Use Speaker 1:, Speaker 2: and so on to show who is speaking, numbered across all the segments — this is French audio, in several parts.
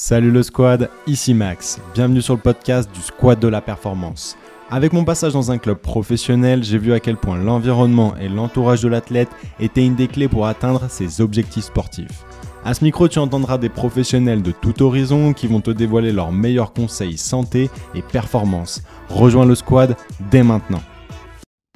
Speaker 1: Salut le squad, ici Max. Bienvenue sur le podcast du Squad de la Performance. Avec mon passage dans un club professionnel, j'ai vu à quel point l'environnement et l'entourage de l'athlète étaient une des clés pour atteindre ses objectifs sportifs. À ce micro, tu entendras des professionnels de tout horizon qui vont te dévoiler leurs meilleurs conseils santé et performance. Rejoins le squad dès maintenant.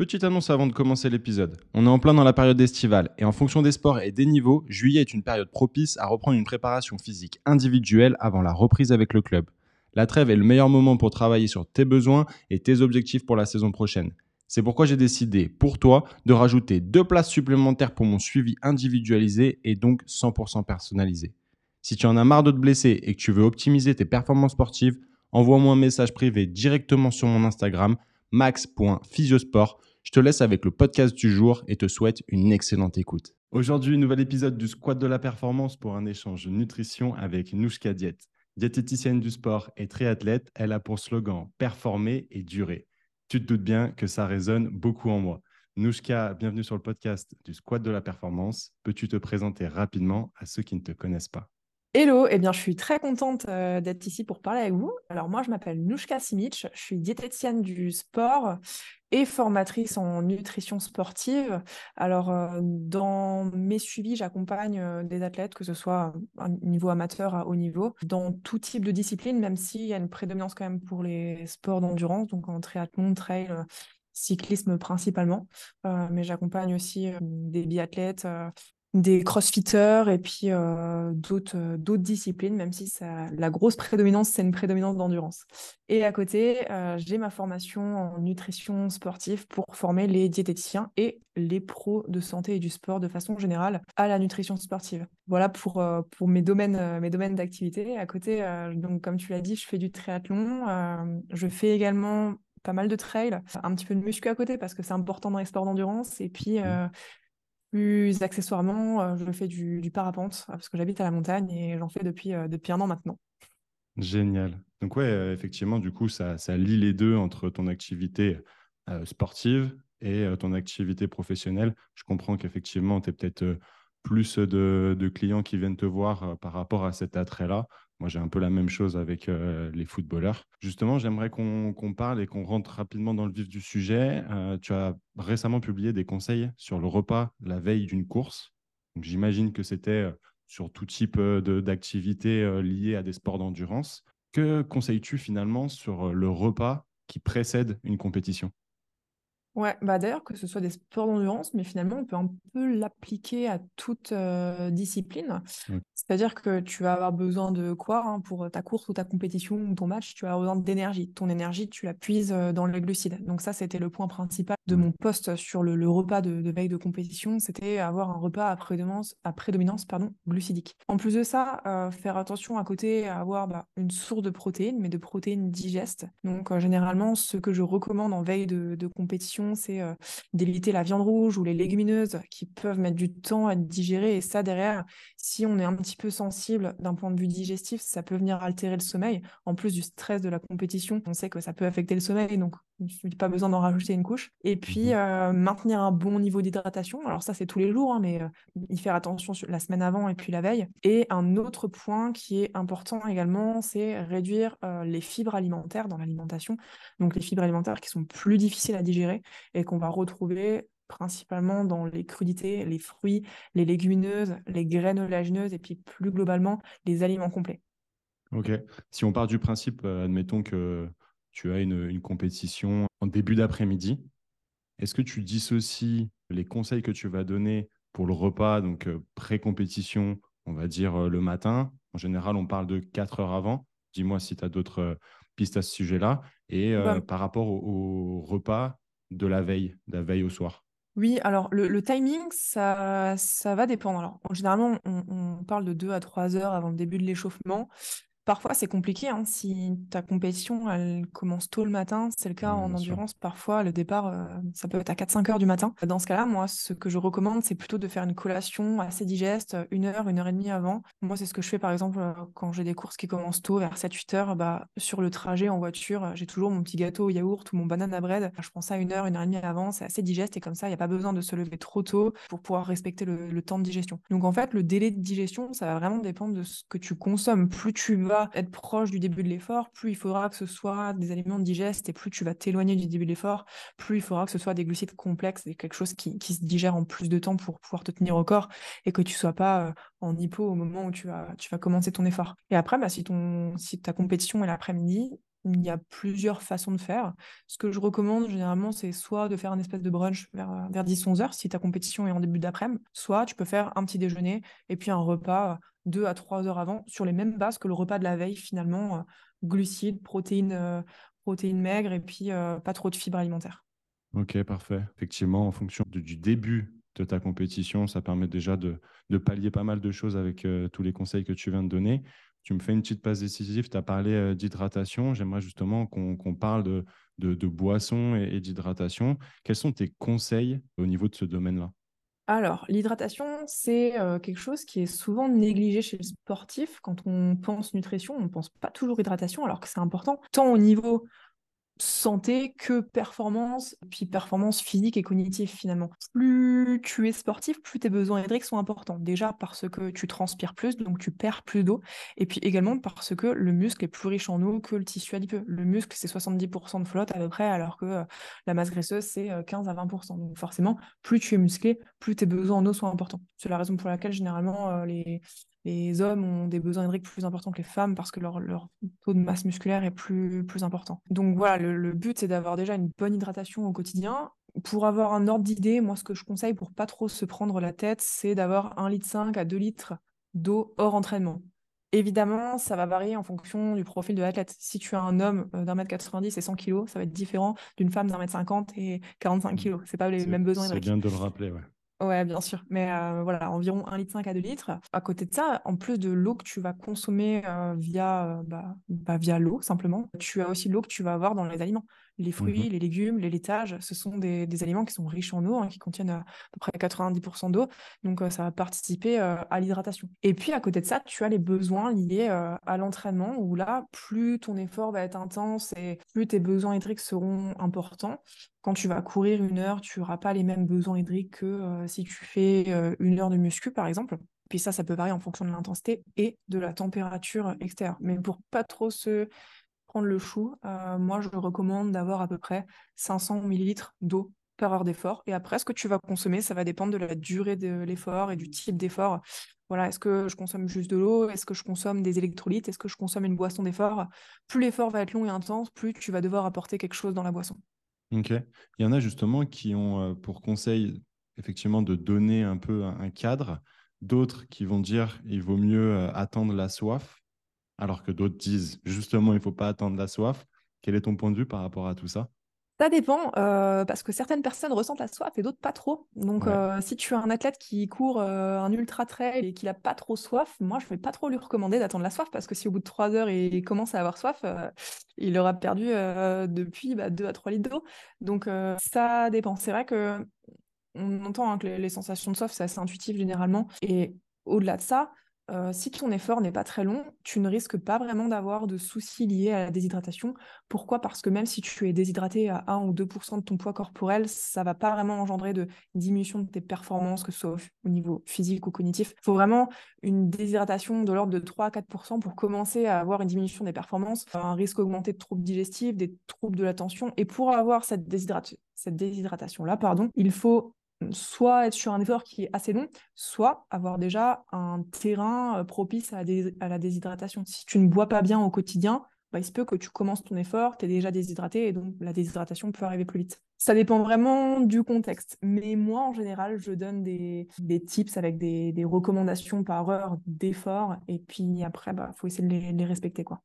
Speaker 1: Petite annonce avant de commencer l'épisode. On est en plein dans la période estivale et en fonction des sports et des niveaux, juillet est une période propice à reprendre une préparation physique individuelle avant la reprise avec le club. La trêve est le meilleur moment pour travailler sur tes besoins et tes objectifs pour la saison prochaine. C'est pourquoi j'ai décidé, pour toi, de rajouter deux places supplémentaires pour mon suivi individualisé et donc 100% personnalisé. Si tu en as marre de te blesser et que tu veux optimiser tes performances sportives, envoie-moi un message privé directement sur mon Instagram max.physiosport je te laisse avec le podcast du jour et te souhaite une excellente écoute. Aujourd'hui, nouvel épisode du Squat de la Performance pour un échange nutrition avec Nouchka Diète. Diététicienne du sport et triathlète, elle a pour slogan performer et durer. Tu te doutes bien que ça résonne beaucoup en moi. Nouchka, bienvenue sur le podcast du Squat de la Performance. Peux-tu te présenter rapidement à ceux qui ne te connaissent pas?
Speaker 2: Hello, eh bien, je suis très contente euh, d'être ici pour parler avec vous. Alors moi, je m'appelle Nouchka Simic, je suis diététicienne du sport et formatrice en nutrition sportive. Alors euh, dans mes suivis, j'accompagne euh, des athlètes, que ce soit à niveau amateur à haut niveau, dans tout type de discipline, même s'il y a une prédominance quand même pour les sports d'endurance, donc en triathlon, trail, cyclisme principalement. mais j'accompagne aussi des biathlètes des crossfitters et puis euh, d'autres, euh, d'autres disciplines, même si ça, la grosse prédominance, c'est une prédominance d'endurance. Et à côté, euh, j'ai ma formation en nutrition sportive pour former les diététiciens et les pros de santé et du sport de façon générale à la nutrition sportive. Voilà pour, pour mes domaines, mes domaines d'activité. À côté, donc, comme tu l'as dit, je fais du triathlon. je fais également pas mal de trail, un petit peu de muscu à côté parce que c'est important dans les sports d'endurance. Et puis, mmh. Plus accessoirement, euh, je fais du, parapente parce que j'habite à la montagne et j'en fais depuis, euh, depuis un an maintenant.
Speaker 1: Génial. Donc ouais, euh, effectivement, du coup, ça, ça, lie les deux entre ton activité sportive et ton activité professionnelle. Je comprends qu'effectivement, tu es peut-être plus de, de, clients qui viennent te voir par rapport à cet attrait-là. Moi, j'ai un peu la même chose avec euh, les footballeurs. Justement, j'aimerais qu'on parle et qu'on rentre rapidement dans le vif du sujet. Euh, tu as récemment publié des conseils sur le repas la veille d'une course. J'imagine que c'était euh, sur tout type d'activité liée à des sports d'endurance. Que conseilles-tu finalement sur le repas qui précède une compétition?
Speaker 2: Ouais, bah d'ailleurs, que ce soit des sports d'endurance, mais finalement, on peut un peu l'appliquer à toute discipline. C'est-à-dire que tu vas avoir besoin de quoi hein, pour ta course ou ta compétition ou ton match Tu vas avoir besoin d'énergie. Ton énergie, tu la puises dans les glucides. Donc ça, c'était le point principal de mon poste sur le, repas de, veille de compétition. C'était avoir un repas à prédominance, à prédominance pardon, glucidique. En plus de ça, faire attention à côté à avoir bah, une source de protéines, mais de protéines digestes. Donc généralement, ce que je recommande en veille de compétition, c'est euh, d'éviter la viande rouge ou les légumineuses qui peuvent mettre du temps à digérer. Et ça, derrière, si on est un petit peu sensible d'un point de vue digestif, ça peut venir altérer le sommeil. En plus du stress de la compétition, on sait que ça peut affecter le sommeil, donc pas besoin d'en rajouter une couche. Et puis, mmh euh, maintenir un bon niveau d'hydratation. Alors ça, c'est tous les jours, hein, mais euh, y faire attention la semaine avant et puis la veille. Et un autre point qui est important également, c'est réduire les fibres alimentaires dans l'alimentation. Donc les fibres alimentaires qui sont plus difficiles à digérer et qu'on va retrouver principalement dans les crudités, les fruits, les légumineuses, les graines oléagineuses et puis plus globalement les aliments complets.
Speaker 1: Ok. Si on part du principe, euh, admettons que tu as une, compétition en début d'après-midi, est-ce que tu dissocies les conseils que tu vas donner pour le repas, donc euh, pré-compétition, on va dire euh, le matin? En général, on parle de 4 heures avant. Dis-moi si tu as d'autres pistes à ce sujet-là. Et bah par rapport au repas de la veille, de la veille au soir
Speaker 2: Oui, alors le, timing, ça, va dépendre. Alors, généralement, on, on parle de 2 à 3 heures avant le début de l'échauffement. Parfois, c'est compliqué. Hein, si ta compétition, elle commence tôt le matin, c'est le cas en endurance. Parfois, le départ, euh, ça peut être à 4-5 heures du matin. Dans ce cas-là, moi, ce que je recommande, c'est plutôt de faire une collation assez digeste, une heure, une heure et demie avant. Moi, c'est ce que je fais, par exemple, euh, quand j'ai des courses qui commencent tôt, vers 7-8 heures. Bah, sur le trajet en voiture, j'ai toujours mon petit gâteau au yaourt ou mon banana bread. Je prends ça une heure, une heure et demie avant. C'est assez digeste et comme ça, il n'y a pas besoin de se lever trop tôt pour pouvoir respecter le, le temps de digestion. Donc, en fait, le délai de digestion, ça va vraiment dépendre de ce que tu consommes. Plus tu être proche du début de l'effort, plus il faudra que ce soit des aliments digestes et plus tu vas t'éloigner du début de l'effort, plus il faudra que ce soit des glucides complexes et quelque chose qui, se digère en plus de temps pour pouvoir te tenir au corps et que tu sois pas euh, en hypo au moment où tu vas, commencer ton effort. Et après, bah, si ta compétition est l'après-midi, il y a plusieurs façons de faire. Ce que je recommande généralement, c'est soit de faire un espèce de brunch vers, euh, vers 10-11 heures si ta compétition est en début d'après-midi, soit tu peux faire un petit déjeuner et puis un repas 2 à 3 heures avant sur les mêmes bases que le repas de la veille finalement, euh, glucides, protéines, euh, protéines maigres et puis pas trop de fibres alimentaires.
Speaker 1: Ok, parfait. Effectivement, en fonction du début de ta compétition, ça permet déjà de, pallier pas mal de choses avec tous les conseils que tu viens de donner. Tu me fais une petite passe décisive, tu as parlé euh, d'hydratation. J'aimerais justement qu'on parle de, boissons et, d'hydratation. Quels sont tes conseils au niveau de ce domaine-là?
Speaker 2: Alors, l'hydratation, c'est quelque chose qui est souvent négligé chez le sportif. Quand on pense nutrition, on ne pense pas toujours hydratation, alors que c'est important, tant au niveau santé que performance, puis performance physique et cognitive finalement. Plus tu es sportif, plus tes besoins hydriques sont importants. Déjà parce que tu transpires plus, donc tu perds plus d'eau, et puis également parce que le muscle est plus riche en eau que le tissu adipeux. Le muscle, c'est 70% de flotte à peu près, alors que euh, la masse graisseuse, c'est 15 euh, à 20%. Donc forcément, plus tu es musclé, plus tes besoins en eau sont importants. C'est la raison pour laquelle généralement euh, les les hommes ont des besoins hydriques plus importants que les femmes parce que leur, taux de masse musculaire est plus, plus important. Donc voilà, le, but, c'est d'avoir déjà une bonne hydratation au quotidien. Pour avoir un ordre d'idée, moi, ce que je conseille pour pas trop se prendre la tête, c'est d'avoir 1,5 litre à 2 litres d'eau hors entraînement. Évidemment, ça va varier en fonction du profil de l'athlète. Si tu as un homme euh, d'un mètre 90 et 100 kg, ça va être différent d'une femme d'un mètre 50 et 45 kg. C'est pas les mêmes besoins.
Speaker 1: C'est bien de le rappeler, ouais.
Speaker 2: Ouais, bien sûr. Mais euh, voilà, environ 1,5 litre à 2 litres. À côté de ça, en plus de l'eau que tu vas consommer euh, euh, bah, bah, via l'eau, simplement, tu as aussi l'eau que tu vas avoir dans les aliments. Les mmh fruits, les légumes, les laitages, ce sont des, aliments qui sont riches en eau, hein, qui contiennent à peu près 90% d'eau. Donc, ça va participer à l'hydratation. Et puis, à côté de ça, tu as les besoins liés à l'entraînement, où là, plus ton effort va être intense et plus tes besoins hydriques seront importants quand tu vas courir une heure, tu n'auras pas les mêmes besoins hydriques que euh, si tu fais euh, une heure de muscu, par exemple. Puis ça, ça peut varier en fonction de l'intensité et de la température extérieure. Mais pour pas trop se le chou, euh, moi, je recommande d'avoir à peu près 500 ml d'eau par heure d'effort. Et après, ce que tu vas consommer, ça va dépendre de la durée de l'effort et du type d'effort. Voilà, est-ce que je consomme juste de l'eau? Est-ce que je consomme des électrolytes? Est-ce que je consomme une boisson d'effort? Plus l'effort va être long et intense, plus tu vas devoir apporter quelque chose dans la boisson.
Speaker 1: Ok. Il y en a justement qui ont euh, pour conseil effectivement de donner un peu un cadre, d'autres qui vont dire il vaut mieux euh, attendre la soif, alors que d'autres disent justement il ne faut pas attendre la soif. Quel est ton point de vue par rapport à tout ça?
Speaker 2: Ça dépend, euh, parce que certaines personnes ressentent la soif et d'autres pas trop. Donc, euh, si tu as un athlète qui court euh, un ultra trail et qu'il a pas trop soif, moi, je vais pas trop lui recommander d'attendre la soif, parce que si au bout de trois heures, il commence à avoir soif, il aura perdu depuis bah, 2 à 3 litres d'eau. Donc, ça dépend. C'est vrai que on entend hein, que les sensations de soif, c'est assez intuitif généralement. Et au-delà de ça, euh, si ton effort n'est pas très long, tu ne risques pas vraiment d'avoir de soucis liés à la déshydratation. Pourquoi? Parce que même si tu es déshydraté à 1 ou 2% de ton poids corporel, ça va pas vraiment engendrer de diminution de tes performances, que ce soit au niveau physique ou cognitif. Il faut vraiment une déshydratation de l'ordre de 3 à 4% pour commencer à avoir une diminution des performances, un risque augmenté de troubles digestifs, des troubles de l'attention. Et pour avoir cette, cette déshydratation-là, pardon, il faut soit être sur un effort qui est assez long, soit avoir déjà un terrain euh, propice à la, déshydratation. Si tu ne bois pas bien au quotidien, bah, il se peut que tu commences ton effort, tu es déjà déshydraté et donc la déshydratation peut arriver plus vite. Ça dépend vraiment du contexte. Mais moi, en général, je donne des, tips avec des, recommandations par heure d'effort et puis après, il bah, faut essayer de les, les respecter. quoi.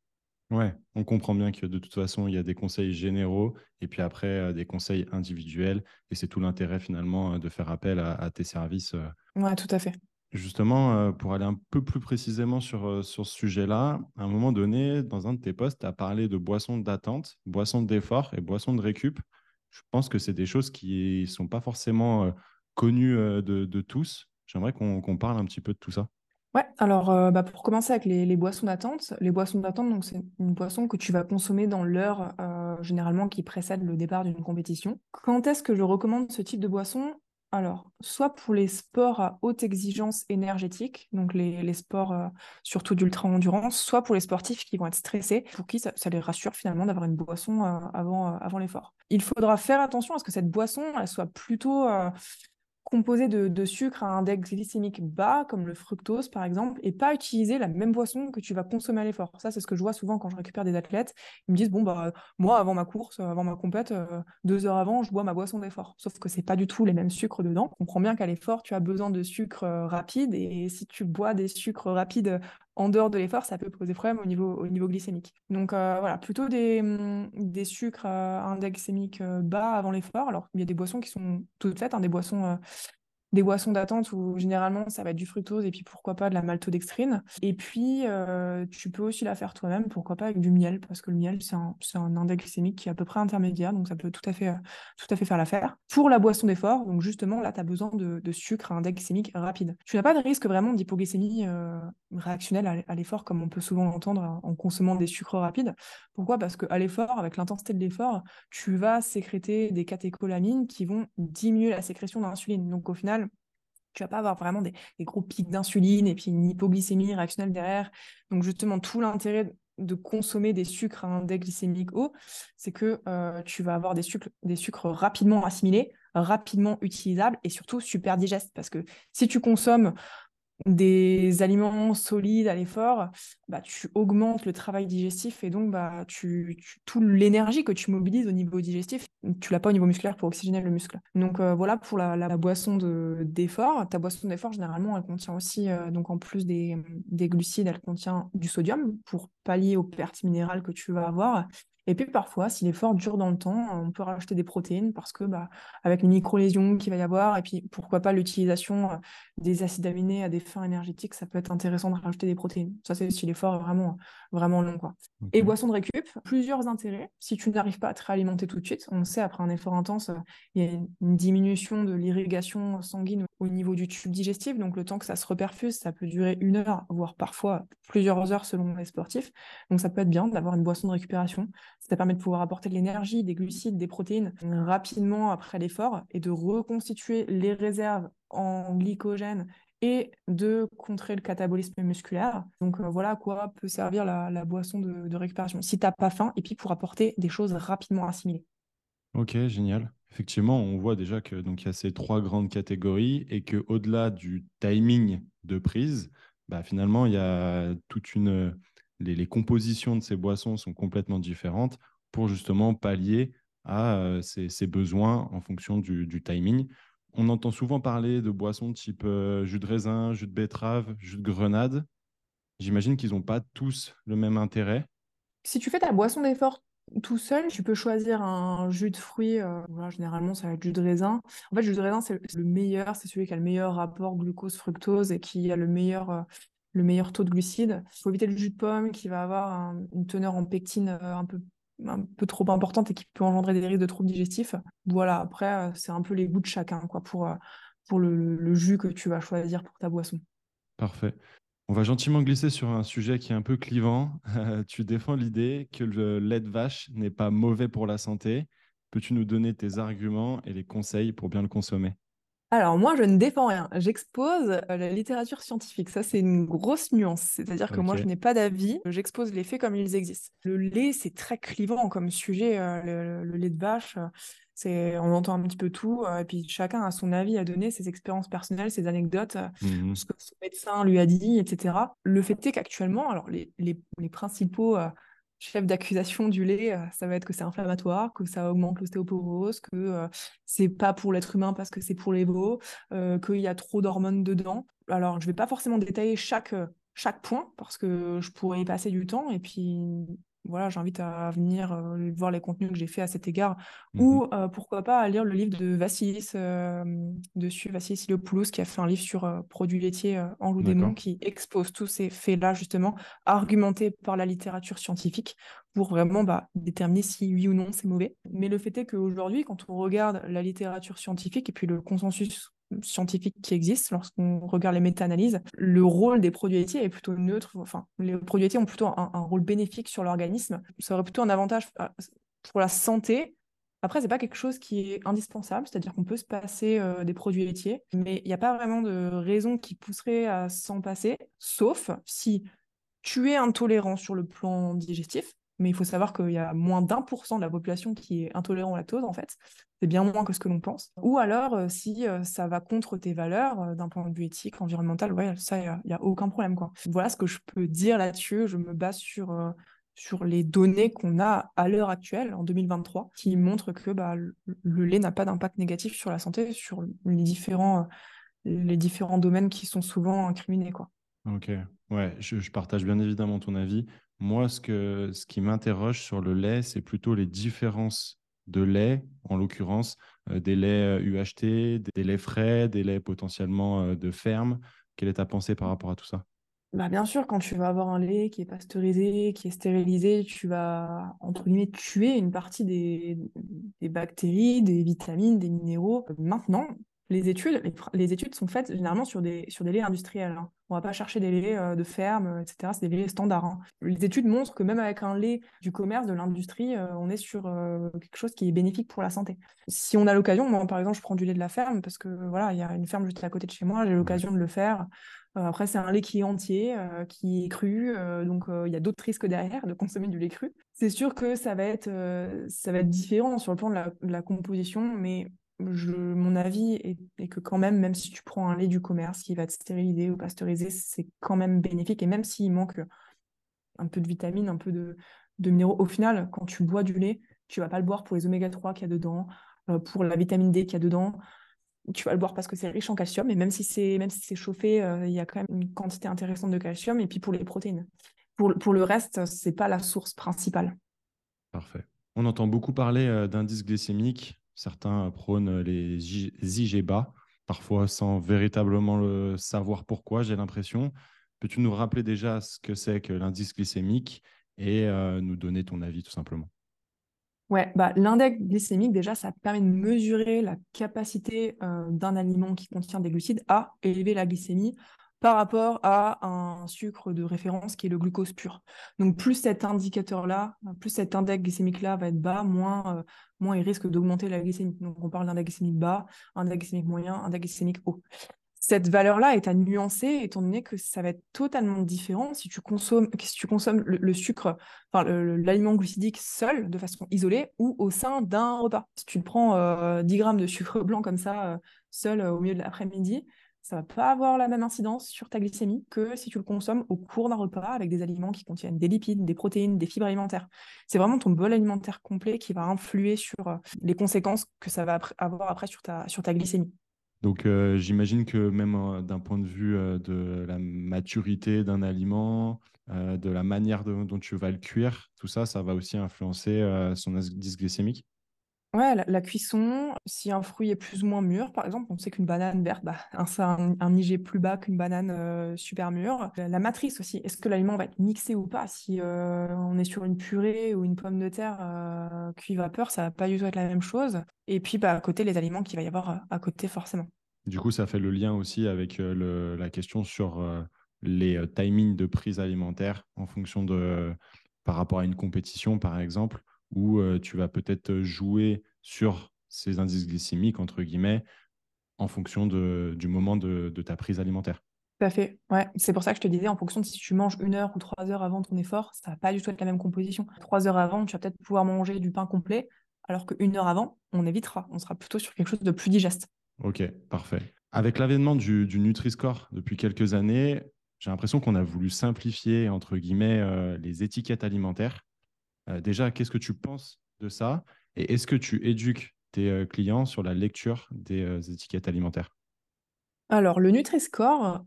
Speaker 1: Ouais, on comprend bien que de toute façon, il y a des conseils généraux et puis après euh, des conseils individuels. Et c'est tout l'intérêt finalement euh, de faire appel à, tes services. Euh.
Speaker 2: Ouais, tout à fait.
Speaker 1: Justement, pour aller un peu plus précisément sur, sur ce sujet-là, à un moment donné, dans un de tes posts, tu as parlé de boissons d'attente, boissons d'effort et boissons de récup. Je pense que c'est des choses qui ne sont pas forcément connues de, tous. J'aimerais qu'on parle un petit peu de tout ça.
Speaker 2: Ouais, alors euh, bah, pour commencer avec les, boissons d'attente, les boissons d'attente, c'est une boisson que tu vas consommer dans l'heure euh, généralement qui précède le départ d'une compétition. Quand est-ce que je recommande ce type de boisson? Alors, soit pour les sports à haute exigence énergétique, donc les, sports euh, surtout d'ultra-endurance, soit pour les sportifs qui vont être stressés, pour qui ça, les rassure finalement d'avoir une boisson avant, avant l'effort. Il faudra faire attention à ce que cette boisson elle soit plutôt composé de, sucre à index glycémique bas, comme le fructose par exemple, et pas utiliser la même boisson que tu vas consommer à l'effort. Ça, c'est ce que je vois souvent quand je récupère des athlètes. Ils me disent, bon, bah, moi, avant ma course, avant ma compète, euh, deux heures avant, je bois ma boisson d'effort. Sauf que c'est pas du tout les mêmes sucres dedans. On comprend bien qu'à l'effort, tu as besoin de sucre euh, rapide, et si tu bois des sucres rapides en dehors de l'effort, ça peut poser problème au niveau, au niveau glycémique. Donc euh, voilà, plutôt des, mm, des sucres à index glycémique bas avant l'effort. Alors, il y a des boissons qui sont toutes faites, hein, des boissons des boissons d'attente où généralement ça va être du fructose et puis pourquoi pas de la maltodextrine. Et puis euh, tu peux aussi la faire toi-même, pourquoi pas avec du miel, parce que le miel c'est un, un, index glycémique qui est à peu près intermédiaire, donc ça peut tout à fait, tout à fait faire l'affaire. Pour la boisson d'effort, donc justement là tu as besoin de, sucre à index glycémique rapide. Tu n'as pas de risque vraiment d'hypoglycémie euh, réactionnelle à, l'effort comme on peut souvent l'entendre en consommant des sucres rapides. Pourquoi? Parce qu'à l'effort, avec l'intensité de l'effort, tu vas sécréter des catécholamines qui vont diminuer la sécrétion d'insuline. Donc au final, tu vas pas avoir vraiment des, gros pics d'insuline et puis une hypoglycémie réactionnelle derrière. Donc justement, tout l'intérêt de consommer des sucres à index glycémique haut, c'est que euh, tu vas avoir des sucres, des sucres rapidement assimilés, rapidement utilisables et surtout super digestes. Parce que si tu consommes des aliments solides à l'effort, bah, tu augmentes le travail digestif et donc bah, tu, toute l'énergie que tu mobilises au niveau digestif, tu l'as pas au niveau musculaire pour oxygéner le muscle. Donc euh, voilà pour la, boisson d'effort. Ta boisson d'effort, généralement, elle contient aussi, euh, donc en plus des, des, glucides, elle contient du sodium pour pallier aux pertes minérales que tu vas avoir. Et puis parfois, si l'effort dure dans le temps, on peut rajouter des protéines parce que bah, avec une micro-lésion qu'il va y avoir, et puis pourquoi pas l'utilisation des acides aminés à des fins énergétiques, ça peut être intéressant de rajouter des protéines. Ça, c'est si l'effort est vraiment, vraiment long. Quoi. Et boisson de récup, plusieurs intérêts. Si tu n'arrives pas à te réalimenter tout de suite, on sait, après un effort intense, il y a une diminution de l'irrigation sanguine au niveau du tube digestif. Donc le temps que ça se reperfuse, ça peut durer une heure, voire parfois plusieurs heures selon les sportifs. Donc ça peut être bien d'avoir une boisson de récupération. Ça permet de pouvoir apporter de l'énergie, des glucides, des protéines rapidement après l'effort et de reconstituer les réserves en glycogène et de contrer le catabolisme musculaire. Donc euh, voilà à quoi peut servir la, boisson de, récupération. Si tu n'as pas faim, et puis pour apporter des choses rapidement assimilées.
Speaker 1: Ok, génial. Effectivement, on voit déjà que donc il y a ces trois grandes catégories et que au-delà du timing de prise, bah, finalement il y a toute une les, compositions de ces boissons sont complètement différentes pour justement pallier à euh, ces, besoins en fonction du, timing. On entend souvent parler de boissons type euh, jus de raisin, jus de betterave, jus de grenade. J'imagine qu'ils n'ont pas tous le même intérêt.
Speaker 2: Si tu fais ta boisson d'effort tout seul, tu peux choisir un jus de fruits. Euh, généralement, ça va être jus de raisin. En fait, le jus de raisin, c'est le meilleur. C'est celui qui a le meilleur rapport glucose-fructose et qui a le meilleur, le meilleur taux de glucides. Il faut éviter le jus de pomme qui va avoir une teneur en pectine euh, un peu, un peu trop importante et qui peut engendrer des risques de troubles digestifs. Voilà, après, euh, c'est un peu les goûts de chacun quoi, pour, euh, pour le, jus que tu vas choisir pour ta boisson.
Speaker 1: Parfait. On va gentiment glisser sur un sujet qui est un peu clivant. tu défends l'idée que le lait de vache n'est pas mauvais pour la santé. Peux-tu nous donner tes arguments et les conseils pour bien le consommer?
Speaker 2: Alors moi, je ne défends rien. J'expose euh, la littérature scientifique. Ça, c'est une grosse nuance. C'est-à-dire que moi, je n'ai pas d'avis. J'expose les faits comme ils existent. Le lait, c'est très clivant comme sujet. Euh, le, lait de vache, euh, c'est on entend un petit peu tout. et puis chacun a son avis à donner, ses expériences personnelles, ses anecdotes, mmh ce que son médecin lui a dit, etc. Le fait est qu'actuellement, alors les, les, les principaux chef d'accusation du lait, euh, ça va être que c'est inflammatoire, que ça augmente l'ostéoporose, que euh, c'est pas pour l'être humain parce que c'est pour les veaux, euh, qu'il y a trop d'hormones dedans. Alors, je vais pas forcément détailler chaque, chaque point parce que je pourrais y passer du temps et puis voilà, j'invite à venir euh, voir les contenus que j'ai fait à cet égard, mmh ou euh, pourquoi pas à lire le livre de Vassilis euh, dessus, Vassilis Iliopoulos, qui a fait un livre sur produits laitiers en loup démon, qui expose tous ces faits-là, justement, argumentés par la littérature scientifique, pour vraiment bah, déterminer si oui ou non c'est mauvais. Mais le fait est qu'aujourd'hui, quand on regarde la littérature scientifique et puis le consensus scientifique qui existe lorsqu'on regarde les méta-analyses, le rôle des produits laitiers est plutôt neutre. Enfin, les produits laitiers ont plutôt un, rôle bénéfique sur l'organisme. Ça aurait plutôt un avantage euh, pour la santé Après, c'est pas quelque chose qui est indispensable, c'est-à-dire qu'on peut se passer euh, des produits laitiers, mais il n'y a pas vraiment de raison qui pousserait à s'en passer, sauf si tu es intolérant sur le plan digestif, mais il faut savoir qu'il y a moins d'un pour cent de la population qui est intolérant au lactose, en fait. C'est bien moins que ce que l'on pense. Ou alors, euh, si euh, ça va contre tes valeurs euh, d'un point de vue éthique, environnemental, ouais, ça, il n'y a, aucun problème. Quoi. Voilà ce que je peux dire là-dessus. Je me base sur, sur les données qu'on a à l'heure actuelle, en 2023, qui montrent que bah, le, lait n'a pas d'impact négatif sur la santé, sur les différents, les différents domaines qui sont souvent incriminés. Quoi.
Speaker 1: Ok, ouais, je, je partage bien évidemment ton avis. Moi, ce, qui m'interroge sur le lait, c'est plutôt les différences de lait, en l'occurrence euh, des laits UHT, des laits frais, des laits potentiellement euh, de ferme. Quelle est ta pensée par rapport à tout ça?
Speaker 2: Bah bien sûr, quand tu vas avoir un lait qui est pasteurisé, qui est stérilisé, tu vas, entre guillemets, tuer une partie des, des bactéries, des vitamines, des minéraux. Maintenant, les études, les, études sont faites généralement sur des, sur des laits industriels. Hein. On va pas chercher des laits euh, de ferme, euh, etc. C'est des laits standards. Hein. Les études montrent que même avec un lait du commerce, de l'industrie, euh, on est sur quelque chose qui est bénéfique pour la santé. Si on a l'occasion, moi par exemple, je prends du lait de la ferme parce que voilà, il y a une ferme juste à côté de chez moi, j'ai l'occasion de le faire. après, c'est un lait qui est entier, qui est cru, donc il y a d'autres risques derrière de consommer du lait cru. C'est sûr que ça va être, ça va être différent sur le plan de la, de la composition, mais mon avis est, que quand même, même si tu prends un lait du commerce qui va être stérilisé ou pasteurisé, c'est quand même bénéfique. Et même s'il manque un peu de vitamines, un peu de, minéraux, au final, quand tu bois du lait, tu vas pas le boire pour les oméga 3 qu'il y a dedans, euh, pour la vitamine D qu'il y a dedans. Tu vas le boire parce que c'est riche en calcium, et même si c'est si chauffé, euh, il y a quand même une quantité intéressante de calcium, et puis pour les protéines. Pour, pour le reste, c'est pas la source principale.
Speaker 1: Parfait. On entend beaucoup parler euh, d'indice glycémique Certains prônent les IG bas, parfois sans véritablement le savoir pourquoi, j'ai l'impression. Peux-tu nous rappeler déjà ce que c'est que l'indice glycémique et euh, nous donner ton avis tout simplement?
Speaker 2: Ouais, bah, l'index glycémique, déjà, ça permet de mesurer la capacité euh, d'un aliment qui contient des glucides à élever la glycémie par rapport à un sucre de référence qui est le glucose pur. Donc plus cet indicateur-là, plus cet index glycémique-là va être bas, moins, euh, moins il risque d'augmenter la glycémie. Donc on parle d'index glycémique bas, index glycémique moyen, index glycémique haut. Cette valeur-là est à nuancer étant donné que ça va être totalement différent si tu consommes, si tu consommes le, sucre, enfin l'aliment glucidique seul, de façon isolée, ou au sein d'un repas. Si tu prends 10 euh, grammes de sucre blanc comme ça, euh, seul au milieu de l'après-midi, ça va pas avoir la même incidence sur ta glycémie que si tu le consommes au cours d'un repas avec des aliments qui contiennent des lipides, des protéines, des fibres alimentaires. C'est vraiment ton bol alimentaire complet qui va influer sur euh, les conséquences que ça va avoir après sur ta, sur ta glycémie.
Speaker 1: Donc euh, j'imagine que même euh, d'un point de vue de la maturité d'un aliment, de la manière dont tu vas le cuire, tout ça, ça va aussi influencer son indice glycémique
Speaker 2: Ouais, la, cuisson, si un fruit est plus ou moins mûr, par exemple, on sait qu'une banane verte, bah, un, un, IG plus bas qu'une banane euh, super mûre. La matrice aussi, est-ce que l'aliment va être mixé ou pas? Si euh, on est sur une purée ou une pomme de terre euh, cuit vapeur, ça va pas du tout être la même chose. Et puis, bah, à côté, les aliments qu'il va y avoir à côté, forcément.
Speaker 1: Du coup, ça fait le lien aussi avec la question sur les timings de prise alimentaire en fonction de, par rapport à une compétition, par exemple où tu vas peut-être jouer sur ces indices glycémiques, entre guillemets, en fonction de, du moment de, ta prise alimentaire.
Speaker 2: Tout à fait. Ouais, c'est pour ça que je te disais, en fonction de si tu manges une heure ou trois heures avant ton effort, ça va pas du tout être la même composition. Trois heures avant, tu vas peut-être pouvoir manger du pain complet, alors qu'une heure avant, on évitera. On sera plutôt sur quelque chose de plus digeste.
Speaker 1: Ok, parfait. Avec l'avènement du, du Nutri-Score depuis quelques années, j'ai l'impression qu'on a voulu simplifier, entre guillemets, euh, les étiquettes alimentaires. Euh, déjà, qu'est-ce que tu penses de ça Et est-ce que tu éduques tes euh, clients sur la lecture des euh, étiquettes alimentaires?
Speaker 2: Alors, le Nutri-Score,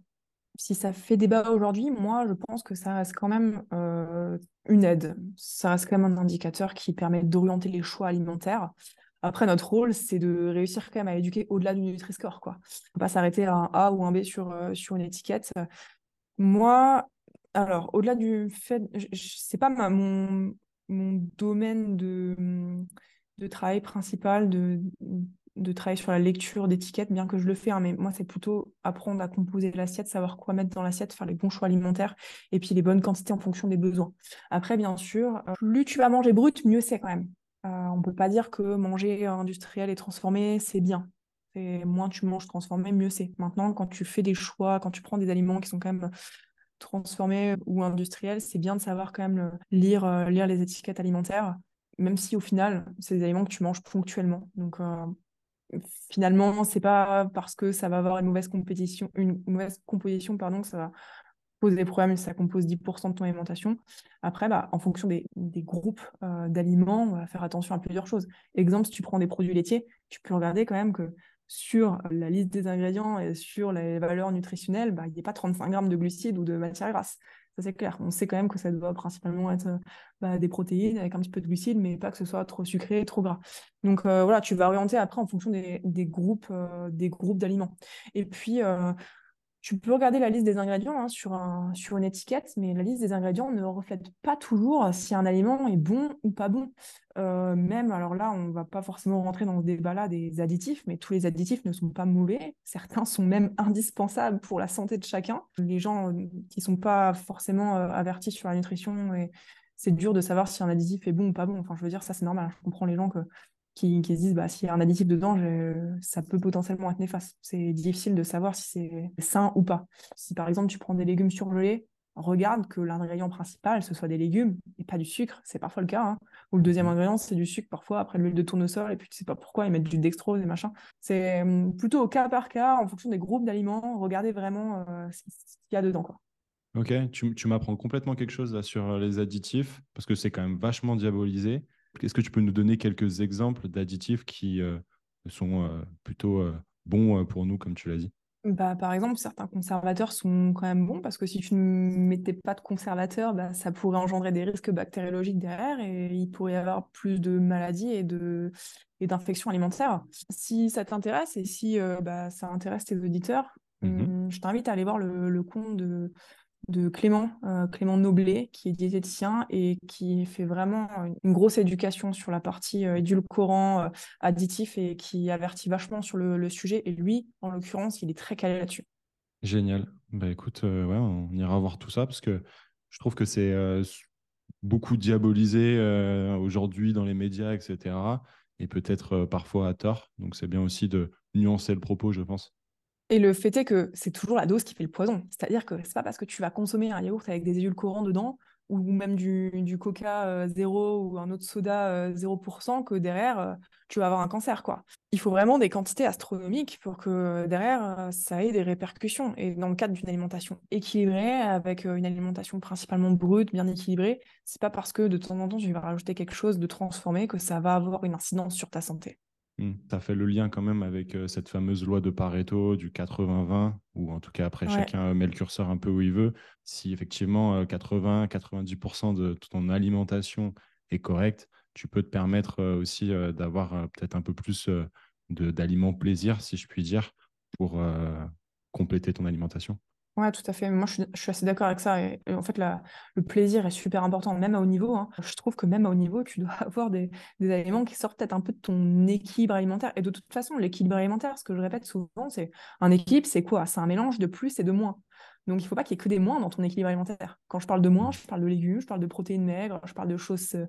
Speaker 2: si ça fait débat aujourd'hui, moi, je pense que ça reste quand même une aide. Ça reste quand même un indicateur qui permet d'orienter les choix alimentaires. Après, notre rôle, c'est de réussir quand même à éduquer au-delà du Nutri-Score. Il ne pas s'arrêter à un A ou un B sur, sur une étiquette. Moi, alors, au-delà du fait, c'est pas ma, mon, mon domaine de, de travail principal, de, de travail sur la lecture d'étiquettes, bien que je le fais, hein, mais moi, c'est plutôt apprendre à composer l'assiette, savoir quoi mettre dans l'assiette, faire les bons choix alimentaires et puis les bonnes quantités en fonction des besoins. Après, bien sûr, plus tu vas manger brut, mieux c'est quand même. on ne peut pas dire que manger industriel et transformé, c'est bien. Et moins tu manges transformé, mieux c'est. Maintenant, quand tu fais des choix, quand tu prends des aliments qui sont quand même transformés ou industriels, c'est bien de savoir quand même lire, lire les étiquettes alimentaires, même si au final, c'est des aliments que tu manges ponctuellement. Donc, finalement, c'est pas parce que ça va avoir une mauvaise une mauvaise composition, pardon, que ça va poser des problèmes, ça compose 10% de ton alimentation. Après, bah, en fonction des, groupes euh, d'aliments, on va faire attention à plusieurs choses. Exemple, si tu prends des produits laitiers, tu peux regarder quand même que sur la liste des ingrédients et sur les valeurs nutritionnelles, bah, il n'y a pas 35 grammes de glucides ou de matières grasses. Ça, c'est clair. On sait quand même que ça doit principalement être bah, des protéines avec un petit peu de glucides, mais pas que ce soit trop sucré, trop gras. Donc euh, voilà, tu vas orienter après en fonction des, groupes, euh, des groupes d'aliments. Et puis, tu peux regarder la liste des ingrédients hein, sur, un, sur une étiquette, mais la liste des ingrédients ne reflète pas toujours si un aliment est bon ou pas bon. Euh, même, alors là, on ne va pas forcément rentrer dans ce débat-là des additifs, mais tous les additifs ne sont pas mauvais. Certains sont même indispensables pour la santé de chacun. Les gens euh, qui ne sont pas forcément euh, avertis sur la nutrition, c'est dur de savoir si un additif est bon ou pas bon. Enfin, je veux dire, ça c'est normal. Je comprends les gens que qui, se disent bah, s'il y a un additif dedans, ça peut potentiellement être néfaste. C'est difficile de savoir si c'est sain ou pas. Si par exemple tu prends des légumes surgelés, regarde que l'ingrédient principal, ce soit des légumes et pas du sucre. C'est parfois le cas. Hein. Ou le deuxième mmh. ingrédient, c'est du sucre parfois, après l'huile de tournesol, et puis tu sais pas pourquoi, ils mettent du dextrose et machin. C'est hum, plutôt au cas par cas, en fonction des groupes d'aliments, regardez vraiment euh, ce qu'il y a dedans. Quoi.
Speaker 1: Ok, tu, tu m'apprends complètement quelque chose là sur euh, les additifs, parce que c'est quand même vachement diabolisé. Est-ce que tu peux nous donner quelques exemples d'additifs qui euh, sont euh, plutôt euh, bons pour nous, comme tu l'as dit?
Speaker 2: Bah, par exemple, certains conservateurs sont quand même bons parce que si tu ne mettais pas de conservateur, bah, ça pourrait engendrer des risques bactériologiques derrière et il pourrait y avoir plus de maladies et de et d'infections alimentaires. Si ça t'intéresse et si bah, ça intéresse tes auditeurs, mmh hum, je t'invite à aller voir le, le compte de de Clément, euh, Clément Noblet, qui est diététicien et qui fait vraiment une grosse éducation sur la partie euh, édulcorant, euh, additif et qui avertit vachement sur le, sujet. Et lui, en l'occurrence, il est très calé là-dessus.
Speaker 1: Génial. Bah écoute, ouais, on ira voir tout ça parce que je trouve que c'est beaucoup diabolisé aujourd'hui dans les médias, etc. Et peut-être parfois à tort. Donc c'est bien aussi de nuancer le propos, je pense.
Speaker 2: Et le fait est que c'est toujours la dose qui fait le poison. C'est-à-dire que c'est pas parce que tu vas consommer un yaourt avec des édulcorants dedans, ou même du, coca euh, zéro ou un autre soda 0% euh, que derrière, euh, tu vas avoir un cancer. quoi. Il faut vraiment des quantités astronomiques pour que derrière, ça ait des répercussions. Et dans le cadre d'une alimentation équilibrée, avec une alimentation principalement brute, bien équilibrée, c'est pas parce que de temps en temps, tu vas rajouter quelque chose de transformé que ça va avoir une incidence sur ta santé.
Speaker 1: Mmh. Ça fait le lien quand même avec euh, cette fameuse loi de Pareto du 80-20, ou en tout cas après chacun met le curseur un peu où il veut. Si effectivement 80-90% euh, de ton alimentation est correcte, tu peux te permettre euh, aussi d'avoir peut-être un peu plus d'aliments plaisir, si je puis dire, pour compléter ton alimentation.
Speaker 2: Ouais, tout à fait. Moi, je suis, assez d'accord avec ça. Et, en fait, le plaisir est super important, même à haut niveau. Hein. Je trouve que même à haut niveau, tu dois avoir des, des aliments qui sortent peut-être un peu de ton équilibre alimentaire. Et de toute façon, l'équilibre alimentaire, ce que je répète souvent, c'est un équilibre, c'est quoi? C'est un mélange de plus et de moins. Donc, il ne faut pas qu'il y ait que des moins dans ton équilibre alimentaire. Quand je parle de moins, je parle de légumes, je parle de protéines maigres, je parle de choses euh,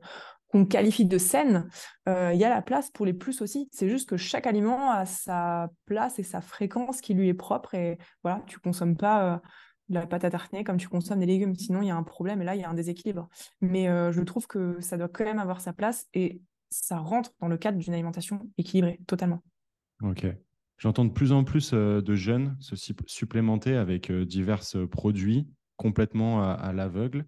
Speaker 2: qu'on qualifie de saines. Euh, il y a la place pour les plus aussi. C'est juste que chaque aliment a sa place et sa fréquence qui lui est propre. Et voilà, tu consommes pas euh, la pâte à tartiner comme tu consommes des légumes. Sinon, il y a un problème et là, il y a un déséquilibre. Mais je trouve que ça doit quand même avoir sa place et ça rentre dans le cadre d'une alimentation équilibrée, totalement.
Speaker 1: Ok. J'entends de plus en plus euh, de jeunes se supplémenter avec euh, divers euh, produits complètement à, l'aveugle.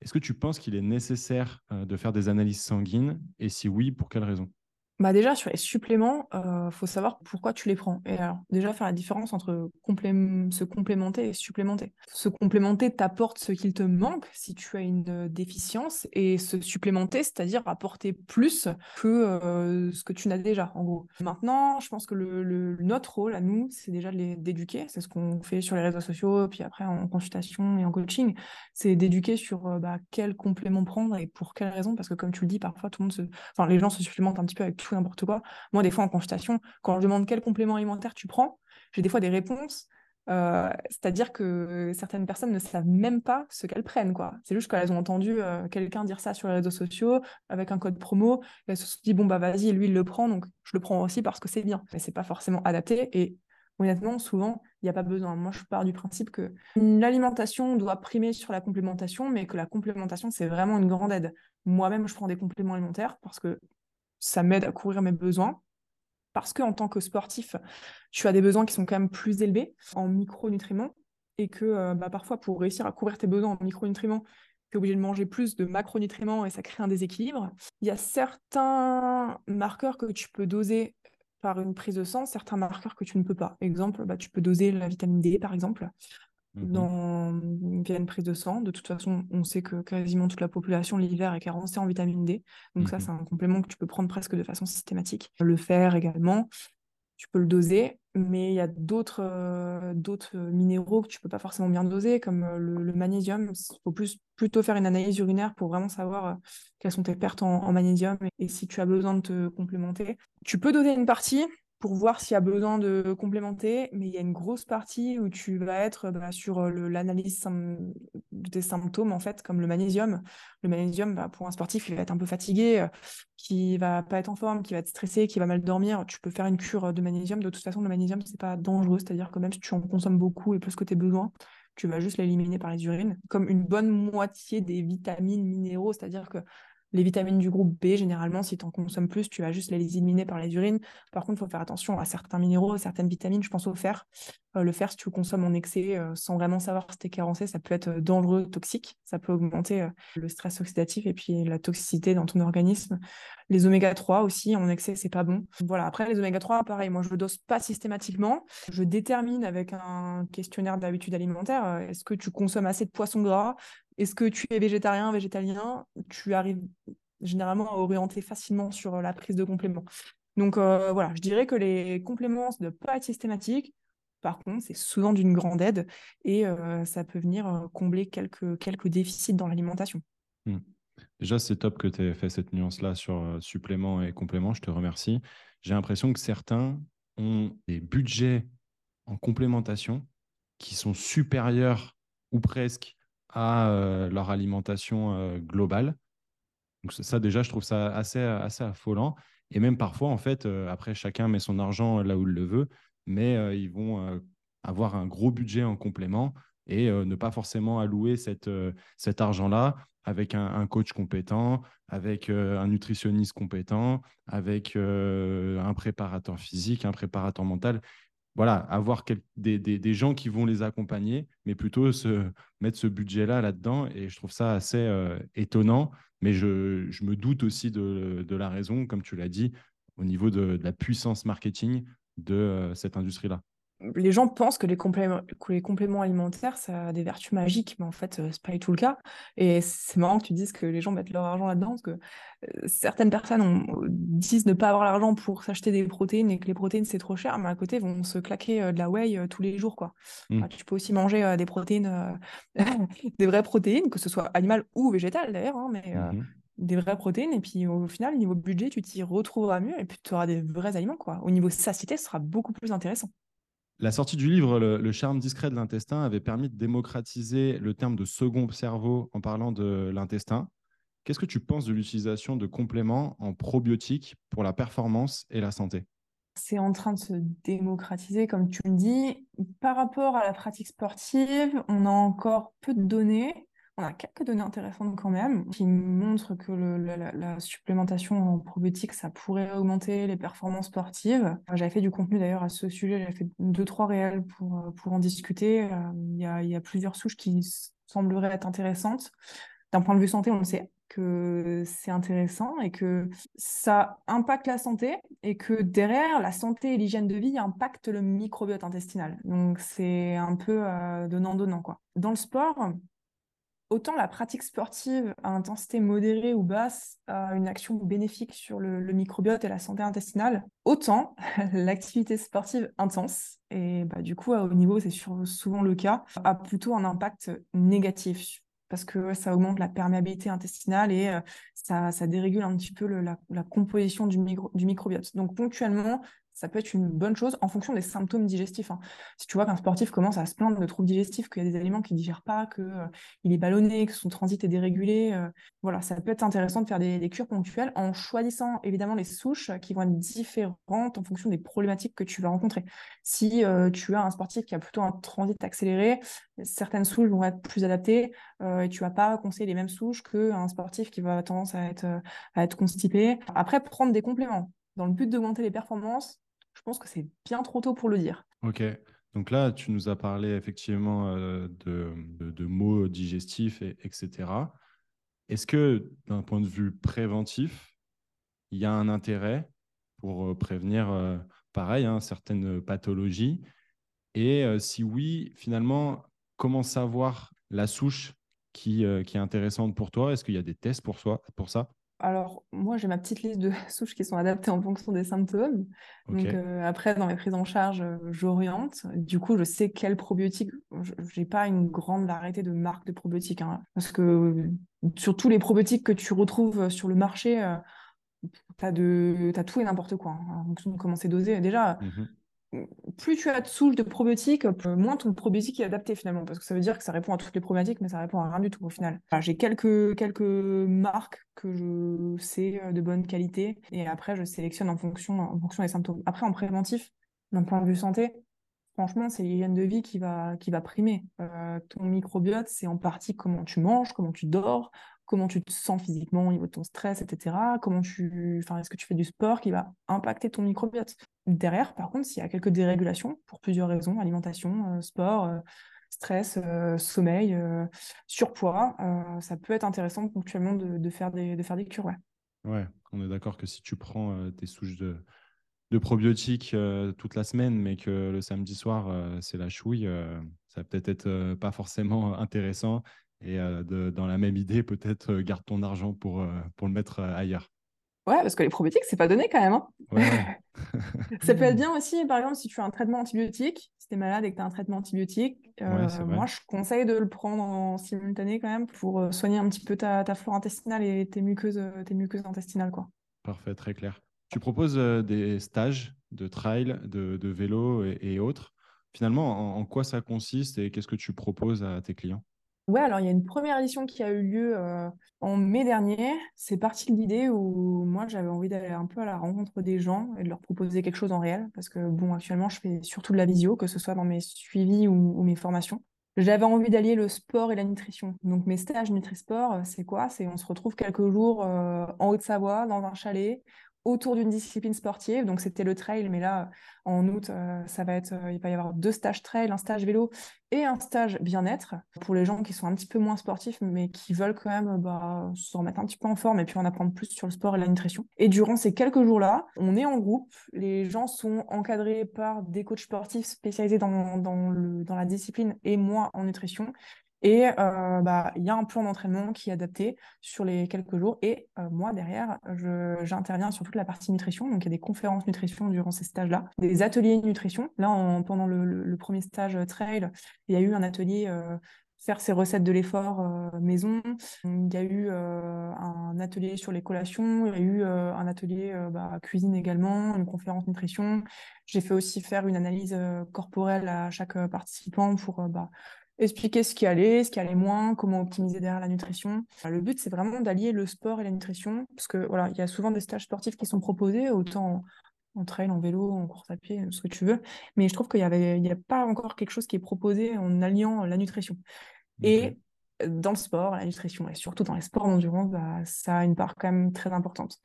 Speaker 1: Est-ce que tu penses qu'il est nécessaire de faire des analyses sanguines? Et si oui, pour quelles raisons
Speaker 2: bah déjà, sur les suppléments, euh, faut savoir pourquoi tu les prends. Et alors, déjà, faire la différence entre se complémenter et supplémenter. Se complémenter t'apporte ce qu'il te manque si tu as une euh, déficience, et se supplémenter, c'est-à-dire apporter plus que euh, ce que tu n'as déjà, en gros. Maintenant, je pense que le, notre rôle à nous, c'est déjà d'éduquer. C'est ce qu'on fait sur les réseaux sociaux, puis après en consultation et en coaching, c'est d'éduquer sur bah, quel complément prendre et pour quelles raisons. Parce que comme tu le dis, parfois, tout le monde. Enfin, les gens se supplémentent un petit peu avec n'importe quoi. Moi, des fois, en consultation, quand je demande quel complément alimentaire tu prends, j'ai des fois des réponses Euh, c'est-à-dire que certaines personnes ne savent même pas ce qu'elles prennent, quoi. C'est juste qu'elles ont entendu euh, quelqu'un dire ça sur les réseaux sociaux avec un code promo, elles se sont dit bon bah vas-y, lui il le prend, donc je le prends aussi parce que c'est bien. Mais c'est pas forcément adapté et honnêtement, souvent, il n'y a pas besoin. Moi, je pars du principe que l'alimentation doit primer sur la complémentation, mais que la complémentation, c'est vraiment une grande aide. Moi-même, je prends des compléments alimentaires parce que ça m'aide à couvrir mes besoins parce qu'en tant que sportif, tu as des besoins qui sont quand même plus élevés en micronutriments et que euh, bah, parfois pour réussir à couvrir tes besoins en micronutriments, tu es obligé de manger plus de macronutriments et ça crée un déséquilibre. Il y a certains marqueurs que tu peux doser par une prise de sang, certains marqueurs que tu ne peux pas. Exemple, bah, tu peux doser la vitamine D par exemple. Mmh dans via une prise de sang. De toute façon, on sait que quasiment toute la population l'hiver est carencée en vitamine D. Donc ça, mmh c'est un complément que tu peux prendre presque de façon systématique. Le fer également, tu peux le doser, mais il y a d'autres euh, d'autres minéraux que tu peux pas forcément bien doser, comme le, magnésium. Il faut plus, plutôt faire une analyse urinaire pour vraiment savoir euh, quelles sont tes pertes en, en magnésium et si tu as besoin de te complémenter. Tu peux doser une partie, pour voir s'il y a besoin de complémenter, mais il y a une grosse partie où tu vas être bah, sur euh, l'analyse des symptômes, en fait, comme le magnésium. Le magnésium, bah, pour un sportif, il va être un peu fatigué, euh, qui va pas être en forme, qui va être stressé, qui va mal dormir. Tu peux faire une cure de magnésium. De toute façon, le magnésium, c'est pas dangereux, c'est-à-dire que même si tu en consommes beaucoup et plus que tes besoins, tu vas juste l'éliminer par les urines, comme une bonne moitié des vitamines, minéraux, c'est-à-dire que les vitamines du groupe B, généralement, si tu en consommes plus, tu vas juste les éliminer par les urines. Par contre, il faut faire attention à certains minéraux, certaines vitamines. Je pense au fer. Euh, le fer, si tu consommes en excès euh, sans vraiment savoir si tu es carencé, ça peut être euh, dangereux, toxique. Ça peut augmenter le stress oxydatif et puis la toxicité dans ton organisme. Les oméga 3 aussi, en excès, c'est pas bon. Voilà, après, les oméga 3, pareil, moi, je le dose pas systématiquement. Je détermine avec un questionnaire d'habitude alimentaire, est-ce que tu consommes assez de poissons gras? Est-ce que tu es végétarien, végétalien? Tu arrives généralement à orienter facilement sur euh, la prise de compléments. Donc euh, voilà, je dirais que les compléments, ne doivent pas être systématiques. Par contre, c'est souvent d'une grande aide et euh, ça peut venir combler quelques, quelques déficits dans l'alimentation.
Speaker 1: Hmm. Déjà, c'est top que tu aies fait cette nuance-là sur suppléments et compléments. Je te remercie. J'ai l'impression que certains ont des budgets en complémentation qui sont supérieurs ou presque à euh, leur alimentation euh, globale. Donc ça, déjà, je trouve ça assez, assez affolant. Et même parfois, en fait, euh, après, chacun met son argent là où il le veut, mais ils vont avoir un gros budget en complément et ne pas forcément allouer cette, cet argent-là avec un, coach compétent, avec un nutritionniste compétent, avec un préparateur physique, un préparateur mental voilà, avoir des, gens qui vont les accompagner, mais plutôt se, mettre ce budget-là là-dedans. Et je trouve ça assez euh, étonnant, mais je, me doute aussi de, la raison, comme tu l'as dit, au niveau de, la puissance marketing de euh, cette industrie-là
Speaker 2: les gens pensent que les, compléments, les compléments alimentaires, ça a des vertus magiques, mais en fait, euh, c'est pas du tout le cas. Et c'est marrant que tu dises que les gens mettent leur argent là-dedans, parce que euh, certaines personnes disent ne pas avoir l'argent pour s'acheter des protéines et que les protéines, c'est trop cher, mais à côté, vont se claquer euh, de la whey tous les jours. Quoi. Mmh. tu peux aussi manger des protéines, des vraies protéines, que ce soit animales ou végétales d'ailleurs, hein, mais mmh des vraies protéines. Et puis au final, niveau budget, tu t'y retrouveras mieux et puis tu auras des vrais aliments. Quoi. Au niveau satiété, ce sera beaucoup plus intéressant.
Speaker 1: La sortie du livre le, charme discret de l'intestin avait permis de démocratiser le terme de second cerveau en parlant de l'intestin. Qu'est-ce que tu penses de l'utilisation de compléments en probiotiques pour la performance et la santé?
Speaker 2: C'est en train de se démocratiser, comme tu me dis. Par rapport à la pratique sportive, on a encore peu de données. On a quelques données intéressantes quand même qui montrent que la, supplémentation en probiotiques, ça pourrait augmenter les performances sportives. J'avais fait du contenu d'ailleurs à ce sujet, j'avais fait deux, trois réels pour, euh, pour en discuter. Euh, il y, a, plusieurs souches qui sembleraient être intéressantes. D'un point de vue santé, on le sait que c'est intéressant et que ça impacte la santé et que derrière, la santé et l'hygiène de vie impactent le microbiote intestinal. Donc c'est un peu euh, donnant-donnant. quoi. Dans le sport, autant la pratique sportive à intensité modérée ou basse a une action bénéfique sur le, microbiote et la santé intestinale, autant l'activité sportive intense, et bah, du coup à haut niveau c'est souvent le cas, a plutôt un impact négatif parce que ça augmente la perméabilité intestinale et euh, ça, dérégule un petit peu la, composition du, du microbiote. Donc ponctuellement, ça peut être une bonne chose en fonction des symptômes digestifs. Hein. Si tu vois qu'un sportif commence à se plaindre de troubles digestifs, qu'il y a des aliments qu'il ne digère pas, qu'il euh, est ballonné, que son transit est dérégulé, euh, voilà, ça peut être intéressant de faire des, cures ponctuelles en choisissant évidemment les souches qui vont être différentes en fonction des problématiques que tu vas rencontrer. Si euh, tu as un sportif qui a plutôt un transit accéléré, certaines souches vont être plus adaptées et tu ne vas pas conseiller les mêmes souches qu'un sportif qui va avoir tendance à être, à être constipé. Après, prendre des compléments dans le but d'augmenter les performances, pense que c'est bien trop tôt pour le dire.
Speaker 1: Ok. Donc là, tu nous as parlé effectivement euh, de, de, mots digestifs, et, etc. Est-ce que d'un point de vue préventif, il y a un intérêt pour euh, prévenir, euh, pareil, hein, certaines pathologies? Et si oui, finalement, comment savoir la souche qui, qui est intéressante pour toi? Est-ce qu'il y a des tests pour, soi, pour ça?
Speaker 2: Alors, moi, j'ai ma petite liste de souches qui sont adaptées en fonction des symptômes. Donc, euh, après, dans mes prises en charge, euh, j'oriente. Du coup, je sais quels probiotiques. Je n'ai pas une grande variété de marques de probiotiques. Hein. parce que sur tous les probiotiques que tu retrouves sur le marché, euh, tu as, tout et n'importe quoi, hein, en fonction de comment c'est dosé. Déjà, mmh plus tu as de souches de probiotiques, moins ton probiotique est adapté finalement, parce que ça veut dire que ça répond à toutes les problématiques, mais ça répond à rien du tout au final. J'ai quelques, quelques marques que je sais euh, de bonne qualité, et après je sélectionne en fonction, en fonction des symptômes. Après, en préventif, d'un point de vue santé, franchement, c'est l'hygiène de vie qui va, qui va primer. Euh, ton microbiote, c'est en partie comment tu manges, comment tu dors, comment tu te sens physiquement au niveau de ton stress, etc. Comment tu, enfin, est-ce que tu fais du sport qui va impacter ton microbiote? Derrière, par contre, s'il y a quelques dérégulations pour plusieurs raisons, alimentation, euh, sport, euh, stress, euh, sommeil, surpoids, ça peut être intéressant ponctuellement de, faire des, de faire cures. Ouais.
Speaker 1: on est d'accord que si tu prends tes souches de, de probiotiques toute la semaine, mais que le samedi soir, c'est la chouille, ça peut-être être pas forcément intéressant et de, dans la même idée, peut-être garde ton argent pour, pour le mettre ailleurs.
Speaker 2: Ouais, parce que les probiotiques, c'est pas donné quand même. Hein. ça peut être bien aussi, par exemple, si tu as un traitement antibiotique, si tu es malade et que tu as un traitement antibiotique, moi je conseille de le prendre en simultané quand même pour soigner un petit peu ta, ta flore intestinale et tes muqueuses, tes muqueuses intestinales. Quoi.
Speaker 1: Parfait, très clair. Tu proposes des stages de trail, de, de vélo et, autres. Finalement, en quoi ça consiste et qu'est-ce que tu proposes à tes clients?
Speaker 2: Ouais, alors il y a une première édition qui a eu lieu euh, en mai dernier. C'est parti de l'idée où moi j'avais envie d'aller un peu à la rencontre des gens et de leur proposer quelque chose en réel. Parce que bon, actuellement je fais surtout de la visio, que ce soit dans mes suivis ou, mes formations. J'avais envie d'allier le sport et la nutrition. Donc mes stages Nutri-Sport, euh, c'est quoi? C'est on se retrouve quelques jours euh, en Haute-Savoie, dans un chalet, autour d'une discipline sportive. Donc, c'était le trail, mais là, en août, euh, ça va être, euh, il va y avoir deux stages trail, un stage vélo et un stage bien-être pour les gens qui sont un petit peu moins sportifs, mais qui veulent quand même bah, se remettre un petit peu en forme et puis en apprendre plus sur le sport et la nutrition. Et durant ces quelques jours-là, on est en groupe. Les gens sont encadrés par des coachs sportifs spécialisés dans, la discipline et moi en nutrition. Et euh, bah, il y a un plan d'entraînement qui est adapté sur les quelques jours. Et euh, moi, derrière, j'interviens sur toute la partie nutrition. Donc, il y a des conférences nutrition durant ces stages-là, des ateliers nutrition. Là, pendant le, premier stage trail, il y a eu un atelier euh, faire ses recettes de l'effort maison. Il y a eu un atelier sur les collations, il y a eu un atelier bah, cuisine également, une conférence nutrition. J'ai fait aussi faire une analyse corporelle à chaque participant pour bah, expliquer ce qui allait, ce qui allait moins, comment optimiser derrière la nutrition. Le but, c'est vraiment d'allier le sport et la nutrition, parce que voilà, il y a souvent des stages sportifs qui sont proposés, autant en, trail, en vélo, en course à pied, ce que tu veux, mais je trouve qu'il y avait, il n'y a pas encore quelque chose qui est proposé en alliant la nutrition. Et dans le sport, la nutrition, et surtout dans les sports d'endurance, bah, ça a une part quand même très importante.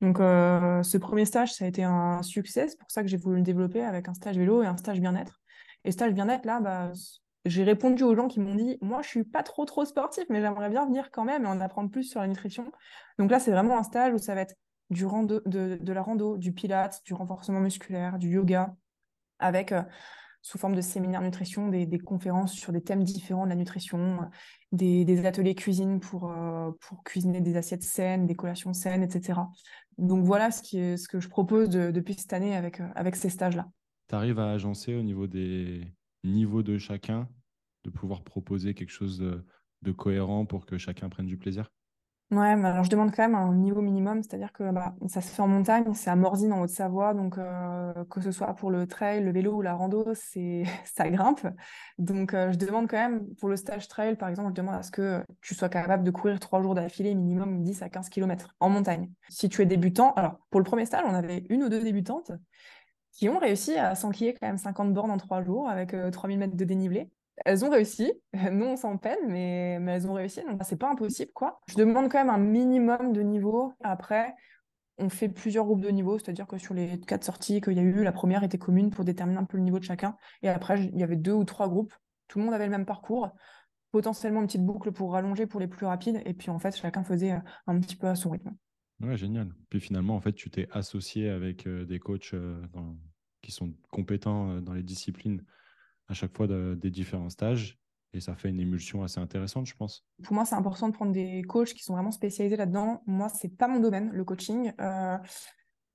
Speaker 2: Donc, euh, ce premier stage, ça a été un succès. C'est pour ça que j'ai voulu le développer avec un stage vélo et un stage bien-être. Et stage bien-être, là, bah, j'ai répondu aux gens qui m'ont dit Moi, je suis pas trop, trop sportif, mais j'aimerais bien venir quand même et en apprendre plus sur la nutrition. Donc là, c'est vraiment un stage où ça va être du rando, de, la rando, du pilates, du renforcement musculaire, du yoga, avec euh, sous forme de séminaire nutrition, des, conférences sur des thèmes différents de la nutrition, des, ateliers cuisine pour, euh, pour cuisiner des assiettes saines, des collations saines, etc. Donc voilà ce, que je propose depuis cette année avec, euh, avec ces stages-là.
Speaker 1: Tu arrives à agencer au niveau des niveaux de chacun de pouvoir proposer quelque chose de, cohérent pour que chacun prenne du plaisir?
Speaker 2: Ouais, mais alors je demande quand même un niveau minimum, c'est-à-dire que bah, ça se fait en montagne, c'est à Morzine en Haute-Savoie, donc euh, que ce soit pour le trail, le vélo ou la rando, c'est ça grimpe. Donc euh, je demande quand même, pour le stage trail par exemple, je demande à ce que tu sois capable de courir trois jours d'affilée, minimum 10 à 15 km en montagne. Si tu es débutant, alors pour le premier stage, on avait une ou deux débutantes qui ont réussi à s'enquiller quand même 50 bornes en trois jours avec 3000 euh, mètres de dénivelé elles ont réussi. Nous, on s'en peine, mais, mais elles ont réussi. Donc, c'est pas impossible, quoi. Je demande quand même un minimum de niveau. Après, on fait plusieurs groupes de niveau, c'est-à-dire que sur les quatre sorties qu'il y a eu, la première était commune pour déterminer un peu le niveau de chacun. Et après, il y avait deux ou trois groupes. Tout le monde avait le même parcours. Potentiellement une petite boucle pour rallonger pour les plus rapides. Et puis, en fait, chacun faisait euh, un petit peu à son rythme.
Speaker 1: Ouais, génial. Puis finalement, en fait, tu t'es associé avec euh, des coachs euh, qui sont compétents dans les disciplines à chaque fois des différents stages. Et ça fait une émulsion assez intéressante, je pense.
Speaker 2: Pour moi, c'est important de prendre des coachs qui sont vraiment spécialisés là-dedans. Moi, c'est pas mon domaine, le coaching. Euh,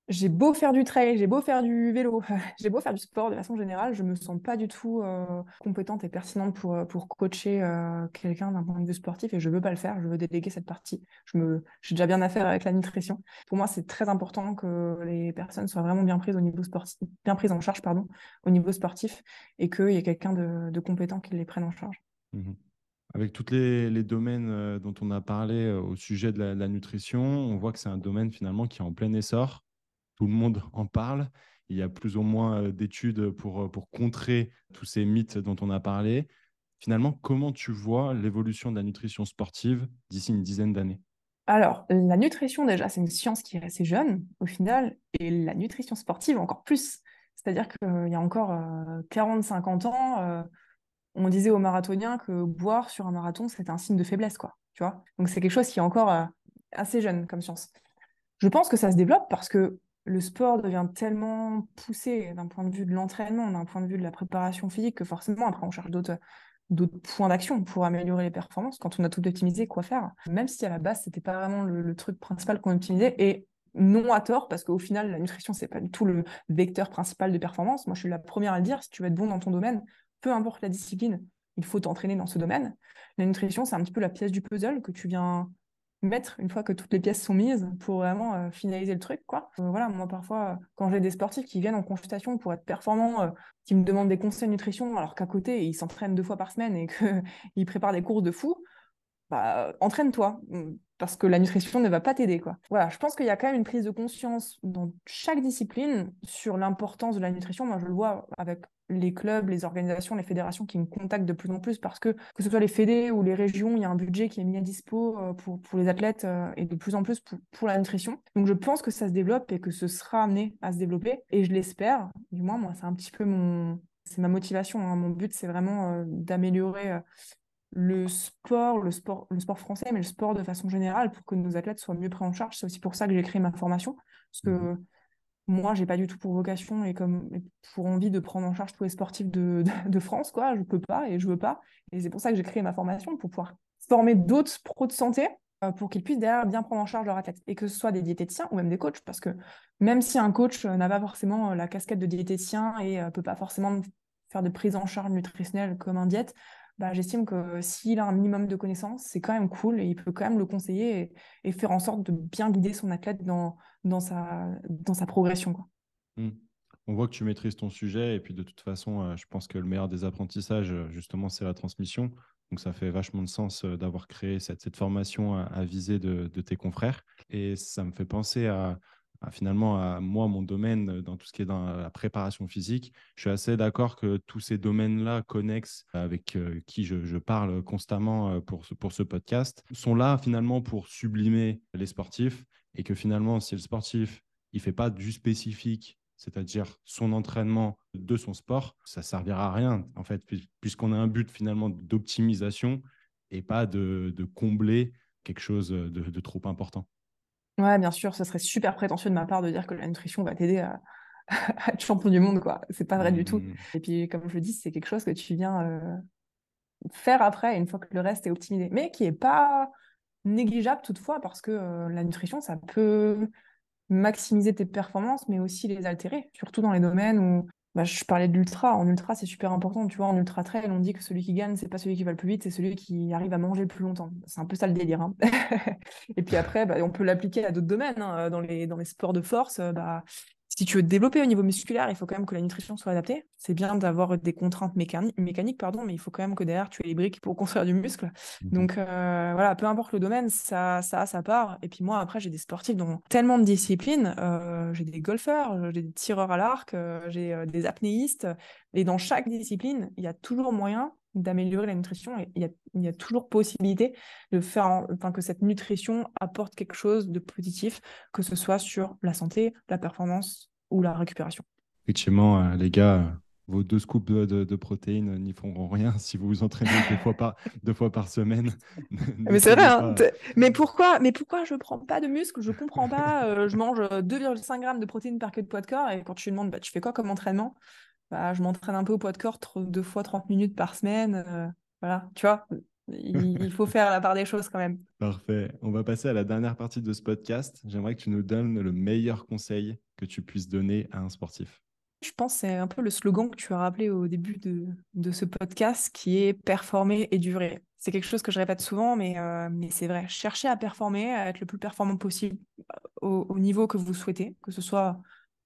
Speaker 2: j'ai beau faire du trail, j'ai beau faire du vélo, j'ai beau faire du sport de façon générale, je me sens pas du tout euh, compétente et pertinente pour, euh, pour coacher euh, quelqu'un d'un point de vue sportif et je veux pas le faire, je veux déléguer cette partie. Je me, j'ai déjà bien à faire avec la nutrition. Pour moi, c'est très important que les personnes soient vraiment bien prises au niveau sportif, bien prises en charge, pardon, au niveau sportif et qu'il y ait quelqu'un de, compétent qui les prenne en charge.
Speaker 1: Mmh avec tous les, les, domaines dont on a parlé au sujet de la nutrition, on voit que c'est un domaine finalement qui est en plein essor tout le monde en parle. Il y a plus ou moins euh, d'études pour, euh, pour contrer tous ces mythes dont on a parlé. Finalement, comment tu vois l'évolution de la nutrition sportive d'ici une dizaine d'années?
Speaker 2: Alors, la nutrition, déjà, c'est une science qui est assez jeune, au final, et la nutrition sportive encore plus. C'est-à-dire qu'il y a encore 40-50 euh, ans, on disait aux marathoniens que boire sur un marathon, c'était un signe de faiblesse, quoi. Tu vois? Donc, c'est quelque chose qui est encore assez jeune comme science. Je pense que ça se développe parce que le sport devient tellement poussé d'un point de vue de l'entraînement, d'un point de vue de la préparation physique, que forcément, après, on cherche d'autres points d'action pour améliorer les performances. Quand on a tout optimisé, quoi faire Même si à la base, c'était pas vraiment le, truc principal qu'on optimisait, et non à tort, parce qu'au final, la nutrition, c'est pas du tout le vecteur principal de performance. Moi, je suis la première à dire, si tu veux être bon dans ton domaine, peu importe la discipline, il faut t'entraîner dans ce domaine. La nutrition, c'est un petit peu la pièce du puzzle que tu viens mettre une fois que toutes les pièces sont mises pour vraiment euh, finaliser le truc quoi. Euh, voilà moi parfois quand j'ai des sportifs qui viennent en consultation pour être performants euh, qui me demandent des conseils de nutrition alors qu'à côté ils s'entraînent deux fois par semaine et qu'ils préparent des courses de fou bah, entraîne-toi parce que la nutrition ne va pas t'aider quoi. Voilà je pense qu'il y a quand même une prise de conscience dans chaque discipline sur l'importance de la nutrition. Moi je le vois avec les clubs, les organisations, les fédérations qui me contactent de plus en plus parce que, que ce soit les fédés ou les régions, il y a un budget qui est mis à dispo euh, pour, pour les athlètes euh, et de plus en plus pour, pour, la nutrition. Donc je pense que ça se développe et que ce sera amené à se développer et je l'espère. Du moins, moi, c'est un petit peu mon. C'est ma motivation. Hein. Mon but, c'est vraiment euh, d'améliorer le sport, le sport, le sport français, mais le sport de façon générale pour que nos athlètes soient mieux pris en charge. C'est aussi pour ça que j'ai créé ma formation. Parce que mmh moi, j'ai pas du tout pour vocation et comme pour envie de prendre en charge tous les sportifs de, France, quoi. Je peux pas et je veux pas. Et c'est pour ça que j'ai créé ma formation pour pouvoir former d'autres pros de santé euh, pour qu'ils puissent derrière bien prendre en charge leur athlète et que ce soit des diététiciens ou même des coachs parce que même si un coach euh, n'a pas forcément euh, la casquette de diététicien et peut pas forcément faire de prise en charge nutritionnelle comme un diète, bah, j'estime que s'il a un minimum de connaissances, c'est quand même cool et il peut quand même le conseiller et, faire en sorte de bien guider son athlète dans, dans, sa, dans sa progression.
Speaker 1: Mmh. On voit que tu maîtrises ton sujet et puis de toute façon, euh, je pense que le meilleur des apprentissages, euh, justement, c'est la transmission. Donc ça fait vachement de sens euh, d'avoir créé cette, cette formation à, à viser de, de, tes confrères. Et ça me fait penser à, finalement à moi, mon domaine euh, dans tout ce qui est dans la préparation physique. Je suis assez d'accord que tous ces domaines-là connexes avec euh, qui je, parle constamment euh, pour ce, pour ce podcast sont là finalement pour sublimer les sportifs et que finalement, si le sportif il fait pas du spécifique, c'est-à-dire son entraînement de son sport, ça servira à rien en fait, puisqu'on a un but finalement d'optimisation et pas de, combler quelque chose de trop important.
Speaker 2: Ouais, bien sûr, ce serait super prétentieux de ma part de dire que la nutrition va t'aider à, être champion du monde, quoi. C'est pas vrai du tout. Mmh. Et puis, comme je le dis, c'est quelque chose que tu viens euh, faire après, une fois que le reste est optimisé. Mais qui est pas négligeable toutefois, parce que euh, la nutrition, ça peut maximiser tes performances, mais aussi les altérer, surtout dans les domaines où bah, je parlais de l'ultra. En ultra, c'est super important. Tu vois, en ultra trail, on dit que celui qui gagne, c'est pas celui qui va le plus vite, c'est celui qui arrive à manger le plus longtemps. C'est un peu ça le délire. Hein. et puis après, bah, on peut l'appliquer à d'autres domaines. Hein. Dans, les, dans les sports de force, bah, si tu veux te développer au niveau musculaire, il faut quand même que la nutrition soit adaptée. C'est bien d'avoir des contraintes mécaniques, pardon, mais il faut quand même que derrière, tu aies les briques pour construire du muscle. Mhm. Donc euh, voilà, peu importe le domaine, ça, ça a sa part. Et puis moi, après, j'ai des sportifs dans tellement de disciplines. Euh, j'ai des golfeurs, j'ai des tireurs à l'arc, euh, j'ai des apnéistes. Et dans chaque discipline, il y a toujours moyen d'améliorer la nutrition et il y, a, toujours possibilité de faire enfin, que cette nutrition apporte quelque chose de positif, que ce soit sur la santé, la performance ou la récupération.
Speaker 1: Effectivement, euh, les gars, euh, vos deux scoops de, protéines n'y feront rien si vous vous entraînez deux, fois par, deux fois par semaine.
Speaker 2: mais c'est vrai, hein, mais, pourquoi, mais pourquoi je ne prends pas de muscle Je ne comprends pas. Euh, je mange 2,5 grammes de protéines par queue de poids de corps et quand tu me demandes bah, tu fais quoi comme entraînement? Bah, je m'entraîne un peu au poids de corps deux fois 30 minutes par semaine. Euh, voilà, tu vois, il, faut faire la part des choses quand même.
Speaker 1: Parfait. On va passer à la dernière partie de ce podcast. J'aimerais que tu nous donnes le meilleur conseil que tu puisses donner à un sportif.
Speaker 2: Je pense que c'est un peu le slogan que tu as rappelé au début de, de ce podcast qui est performer et durer. C'est quelque chose que je répète souvent, mais, euh, mais c'est vrai. Cherchez à performer, à être le plus performant possible au, au niveau que vous souhaitez, que ce soit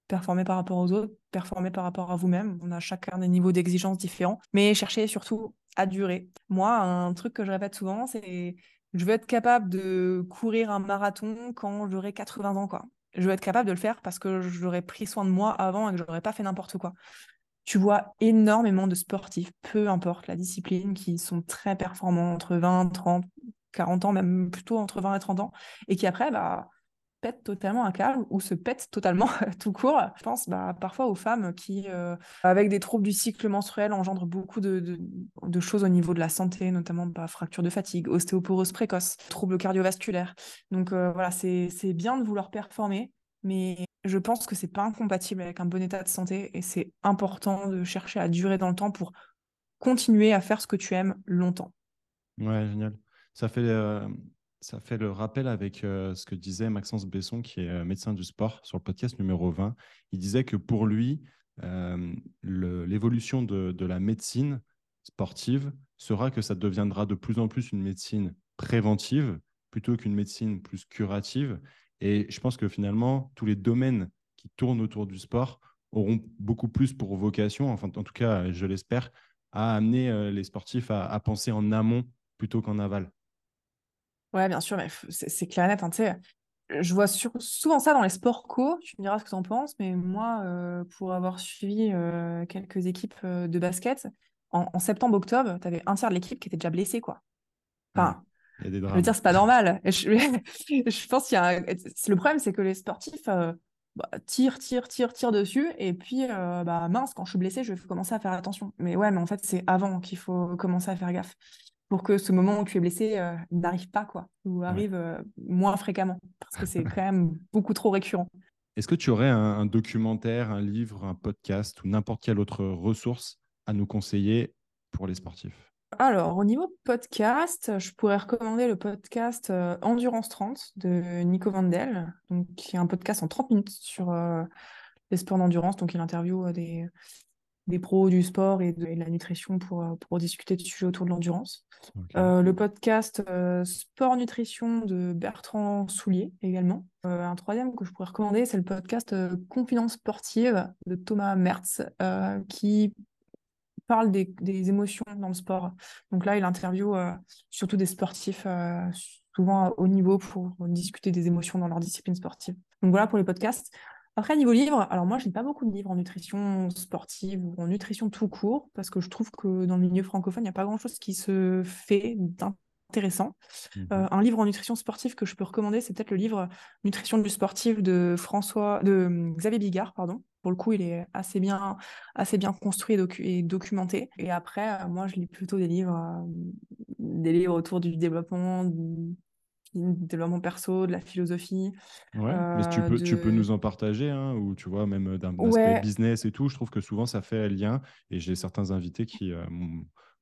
Speaker 2: performer par rapport aux autres, performer par rapport à vous-même. On a chacun des niveaux d'exigence différents, mais chercher surtout à durer. Moi, un truc que je répète souvent, c'est je veux être capable de courir un marathon quand j'aurai 80 ans. Quoi. Je veux être capable de le faire parce que j'aurais pris soin de moi avant et que j'aurais pas fait n'importe quoi. Tu vois énormément de sportifs, peu importe la discipline, qui sont très performants entre 20, 30, 40 ans, même plutôt entre 20 et 30 ans, et qui après, bah, pète totalement un câble ou se pète totalement tout court. Je pense bah, parfois aux femmes qui, euh, avec des troubles du cycle menstruel, engendrent beaucoup de, choses au niveau de la santé, notamment bah, fracture de fatigue, ostéoporose précoce, troubles cardiovasculaires. Donc euh, voilà, c'est bien de vouloir performer, mais je pense que c'est pas incompatible avec un bon état de santé et c'est important de chercher à durer dans le temps pour continuer à faire ce que tu aimes longtemps.
Speaker 1: Ouais, génial. Ça fait, euh, ça fait le rappel avec euh, ce que disait Maxence Besson, qui est euh, médecin du sport, sur le podcast numéro 20. Il disait que pour lui, euh, l'évolution de, la médecine sportive sera que ça deviendra de plus en plus une médecine préventive plutôt qu'une médecine plus curative. Et je pense que finalement, tous les domaines qui tournent autour du sport auront beaucoup plus pour vocation, enfin en tout cas, je l'espère, à amener les sportifs à penser en amont plutôt qu'en aval.
Speaker 2: Ouais, bien sûr, mais c'est clair et net. Hein, je vois souvent ça dans les sports co. Tu me diras ce que tu en penses, mais moi, euh, pour avoir suivi euh, quelques équipes euh, de basket, en, septembre-octobre, tu avais un tiers de l'équipe qui était déjà blessé, quoi. Enfin, je veux dire, c'est pas normal. je, je pense qu'il y a Le problème, c'est que les sportifs bah, tirent, tirent, tirent, tirent dessus, et puis, bah, mince, quand je suis blessé, je vais commencer à faire attention. Mais ouais, mais en fait, c'est avant qu'il faut commencer à faire gaffe pour que ce moment où tu es blessé euh, n'arrive pas, quoi, ou arrive euh, moins fréquemment, parce que c'est quand même beaucoup trop récurrent.
Speaker 1: Est-ce que tu aurais un, documentaire, un livre, un podcast ou n'importe quelle autre ressource à nous conseiller pour les sportifs?
Speaker 2: Alors, au niveau podcast, je pourrais recommander le podcast euh, Endurance 30 de Nico Vandel, donc, qui est un podcast en 30 minutes sur les sports d'endurance. Donc, il interviewe des, des pros du sport et de, la nutrition pour, euh, pour discuter de sujets autour de l'endurance. Euh, le podcast euh, Sport Nutrition de Bertrand Soulier également. un troisième que je pourrais recommander, c'est le podcast Confidence sportive de Thomas Mertz qui parle des, des, émotions dans le sport. Donc là, il interviewe surtout des sportifs souvent à haut niveau pour discuter des émotions dans leur discipline sportive. Donc voilà pour les podcasts. Après, niveau livre, alors moi, je n'ai pas beaucoup de livres en nutrition sportive ou en nutrition tout court, parce que je trouve que dans le milieu francophone, il n'y a pas grand-chose qui se fait d'intéressant. Mmh euh, un livre en nutrition sportive que je peux recommander, c'est peut-être le livre Nutrition du sportif de François, de hum, Xavier Bigard, pardon. Pour le coup, il est assez bien, assez bien construit et, documenté. Et après, euh, moi, je lis plutôt des livres, euh, des livres autour du développement, développement perso, de la philosophie.
Speaker 1: Ouais, mais tu peux, tu peux nous en partager, hein, ou tu vois, même d'un aspect business et tout. Je trouve que souvent ça fait lien, et j'ai certains invités qui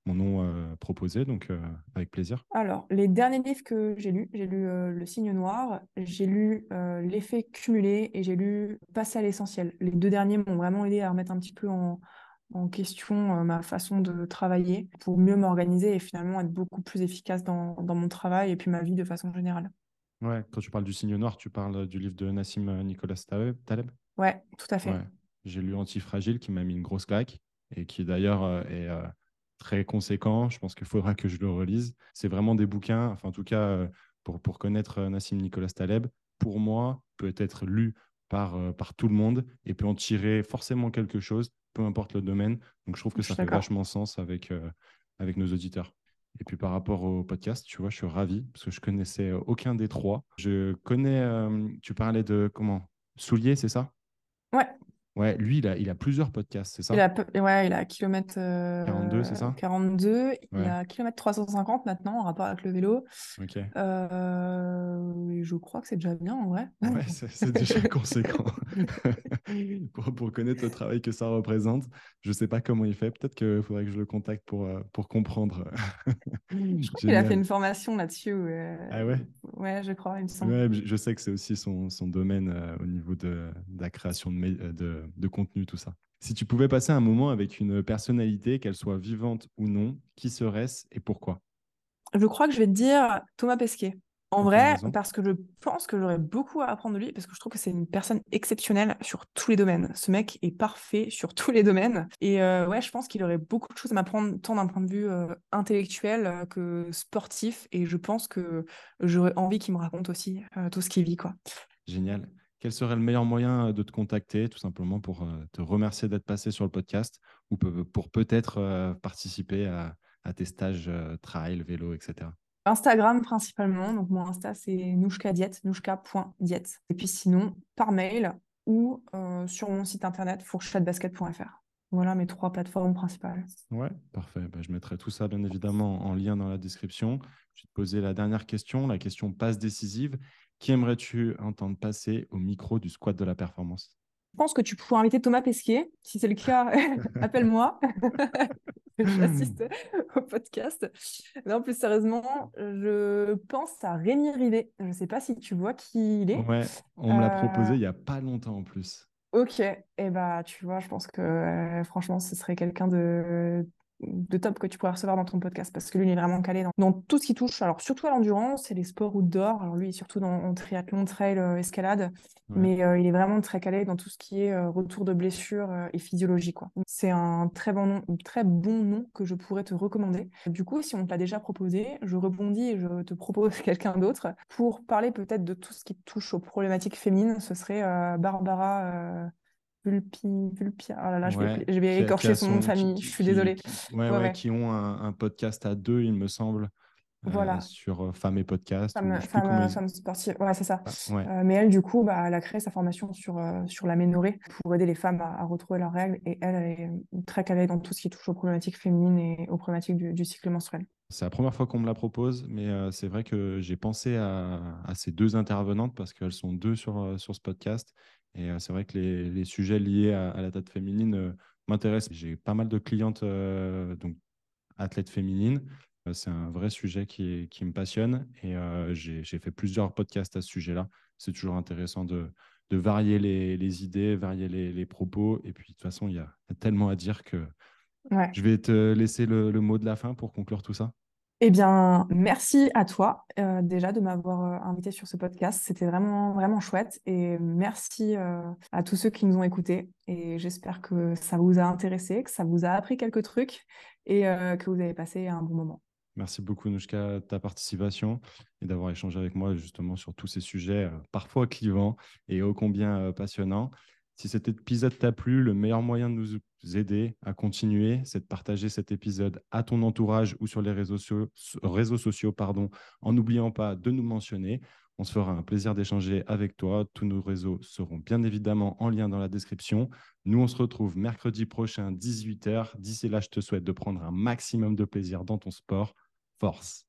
Speaker 1: mon nom proposé, donc avec plaisir.
Speaker 2: Alors, les derniers livres que j'ai lus, j'ai lu Le Signe Noir, j'ai lu L'effet cumulé et j'ai lu Passer à l'essentiel. Les deux derniers m'ont vraiment aidé à remettre un petit peu en, en question ma façon de travailler pour mieux m'organiser et finalement être beaucoup plus efficace dans, dans, mon travail et puis ma vie de façon générale.
Speaker 1: Ouais, quand tu parles du signe noir, tu parles du livre de Nassim Nicolas Taleb
Speaker 2: Ouais, tout à fait.
Speaker 1: J'ai lu Antifragile qui m'a mis une grosse claque et qui d'ailleurs est très conséquent. Je pense qu'il faudra que je le relise. C'est vraiment des bouquins, enfin en tout cas pour, pour connaître Nassim Nicolas Taleb, pour moi, peut être lu par, par tout le monde et peut en tirer forcément quelque chose peu importe le domaine. Donc, je trouve que ça fait vachement sens avec, euh, avec nos auditeurs. Et puis par rapport au podcast, tu vois, je suis ravi parce que je connaissais aucun des trois. Je connais, euh, tu parlais de comment? Soulier, c'est ça?
Speaker 2: Ouais.
Speaker 1: Ouais, lui, il a, il a plusieurs podcasts, c'est ça?
Speaker 2: Il a, Ouais, il a kilomètre
Speaker 1: 42, c'est ça?
Speaker 2: 42. Il a kilomètre 350 maintenant en rapport avec le vélo.
Speaker 1: Ok.
Speaker 2: Euh, je crois que c'est déjà bien en vrai.
Speaker 1: Ouais, c'est déjà conséquent. pour, pour, connaître le travail que ça représente, je ne sais pas comment il fait. Peut-être qu'il faudrait que je le contacte pour, euh, pour comprendre.
Speaker 2: je crois qu'il a fait une formation là-dessus.
Speaker 1: Ah ouais?
Speaker 2: Ouais, je crois, il me semble.
Speaker 1: Ouais, je sais que c'est aussi son, son domaine euh, au niveau de, de, la création de, de de contenu, tout ça. Si tu pouvais passer un moment avec une personnalité, qu'elle soit vivante ou non, qui serait-ce et pourquoi?
Speaker 2: Je crois que je vais te dire Thomas Pesquet. En vrai, parce que je pense que j'aurais beaucoup à apprendre de lui, parce que je trouve que c'est une personne exceptionnelle sur tous les domaines. Ce mec est parfait sur tous les domaines. Et euh, ouais, je pense qu'il aurait beaucoup de choses à m'apprendre, tant d'un point de vue euh, intellectuel euh, que sportif. Et je pense que j'aurais envie qu'il me raconte aussi tout ce qu'il vit. quoi.
Speaker 1: Génial. Quel serait le meilleur moyen euh, de te contacter, tout simplement pour euh, te remercier d'être passé sur le podcast ou pour peut-être euh, participer à, tes stages trail, vélo, etc.
Speaker 2: Instagram principalement. Donc mon Insta c'est nouchka.diet, nouchka.diet. Et puis sinon par mail ou sur mon site internet fourchettebasket.fr. Voilà mes trois plateformes principales.
Speaker 1: Ouais, parfait. Bah, je mettrai tout ça bien évidemment en lien dans la description. Je vais te poser la dernière question, la question passe décisive. Qui aimerais-tu entendre passer au micro du squat de la performance?
Speaker 2: Je pense que tu pourrais inviter Thomas Pesquet. Si c'est le cas, appelle-moi. J'assiste au podcast. Non, plus sérieusement, je pense à Rémi Rivet. Je ne sais pas si tu vois qui il est.
Speaker 1: Ouais, on me l'a proposé il n'y a pas longtemps en plus.
Speaker 2: Ok, et eh bah tu vois, je pense que euh, franchement, ce serait quelqu'un de de top que tu pourrais recevoir dans ton podcast parce que lui il est vraiment calé dans, tout ce qui touche alors surtout à l'endurance et les sports outdoor. Alors lui surtout dans en triathlon trail euh, escalade. Mais euh, il est vraiment très calé dans tout ce qui est euh, retour de blessures et physiologie quoi. C'est un très bon nom très bon nom que je pourrais te recommander. Du coup si on te l'a déjà proposé je rebondis et je te propose quelqu'un d'autre pour parler peut-être de tout ce qui touche aux problématiques féminines. Ce serait Barbara Vulpi, Vulpia. Oh là là, je vais, écorcher son nom de famille. je suis désolée.
Speaker 1: ouais, ouais, qui ont un, podcast à deux, il me semble. Euh, voilà. sur euh, Femmes et Podcast.
Speaker 2: Femmes femme, sportives, ouais, c'est ça. Ah, euh, mais elle, du coup, bah, elle a créé sa formation sur, sur la ménorée pour aider les femmes à, retrouver leurs règles. Et elle, est très calée dans tout ce qui touche aux problématiques féminines et aux problématiques du, cycle menstruel.
Speaker 1: C'est la première fois qu'on me la propose, mais c'est vrai que j'ai pensé à, à, ces deux intervenantes parce qu'elles sont deux sur, sur ce podcast et euh, c'est vrai que les, les, sujets liés à, la date féminine euh, m'intéressent. J'ai pas mal de clientes, euh, donc athlètes féminines. c'est un vrai sujet qui, qui me passionne et j'ai fait plusieurs podcasts à ce sujet-là. C'est toujours intéressant de, de varier les, les, idées, varier les, les, propos. Et puis, de toute façon, il y, a tellement à dire que je vais te laisser le, le, mot de la fin pour conclure tout ça.
Speaker 2: Eh bien, merci à toi euh, déjà de m'avoir euh, invité sur ce podcast. C'était vraiment, vraiment chouette. Et merci euh, à tous ceux qui nous ont écoutés. Et j'espère que ça vous a intéressé, que ça vous a appris quelques trucs et que vous avez passé un bon moment.
Speaker 1: Merci beaucoup, Nouchka, de ta participation et d'avoir échangé avec moi justement sur tous ces sujets parfois clivants et ô combien passionnants. Si cet épisode t'a plu, le meilleur moyen de nous aider à continuer, c'est de partager cet épisode à ton entourage ou sur les réseaux, sociaux, pardon, en n'oubliant pas de nous mentionner. On se fera un plaisir d'échanger avec toi. Tous nos réseaux seront bien évidemment en lien dans la description. Nous, on se retrouve mercredi prochain, 18h. D'ici là, je te souhaite de prendre un maximum de plaisir dans ton sport. Force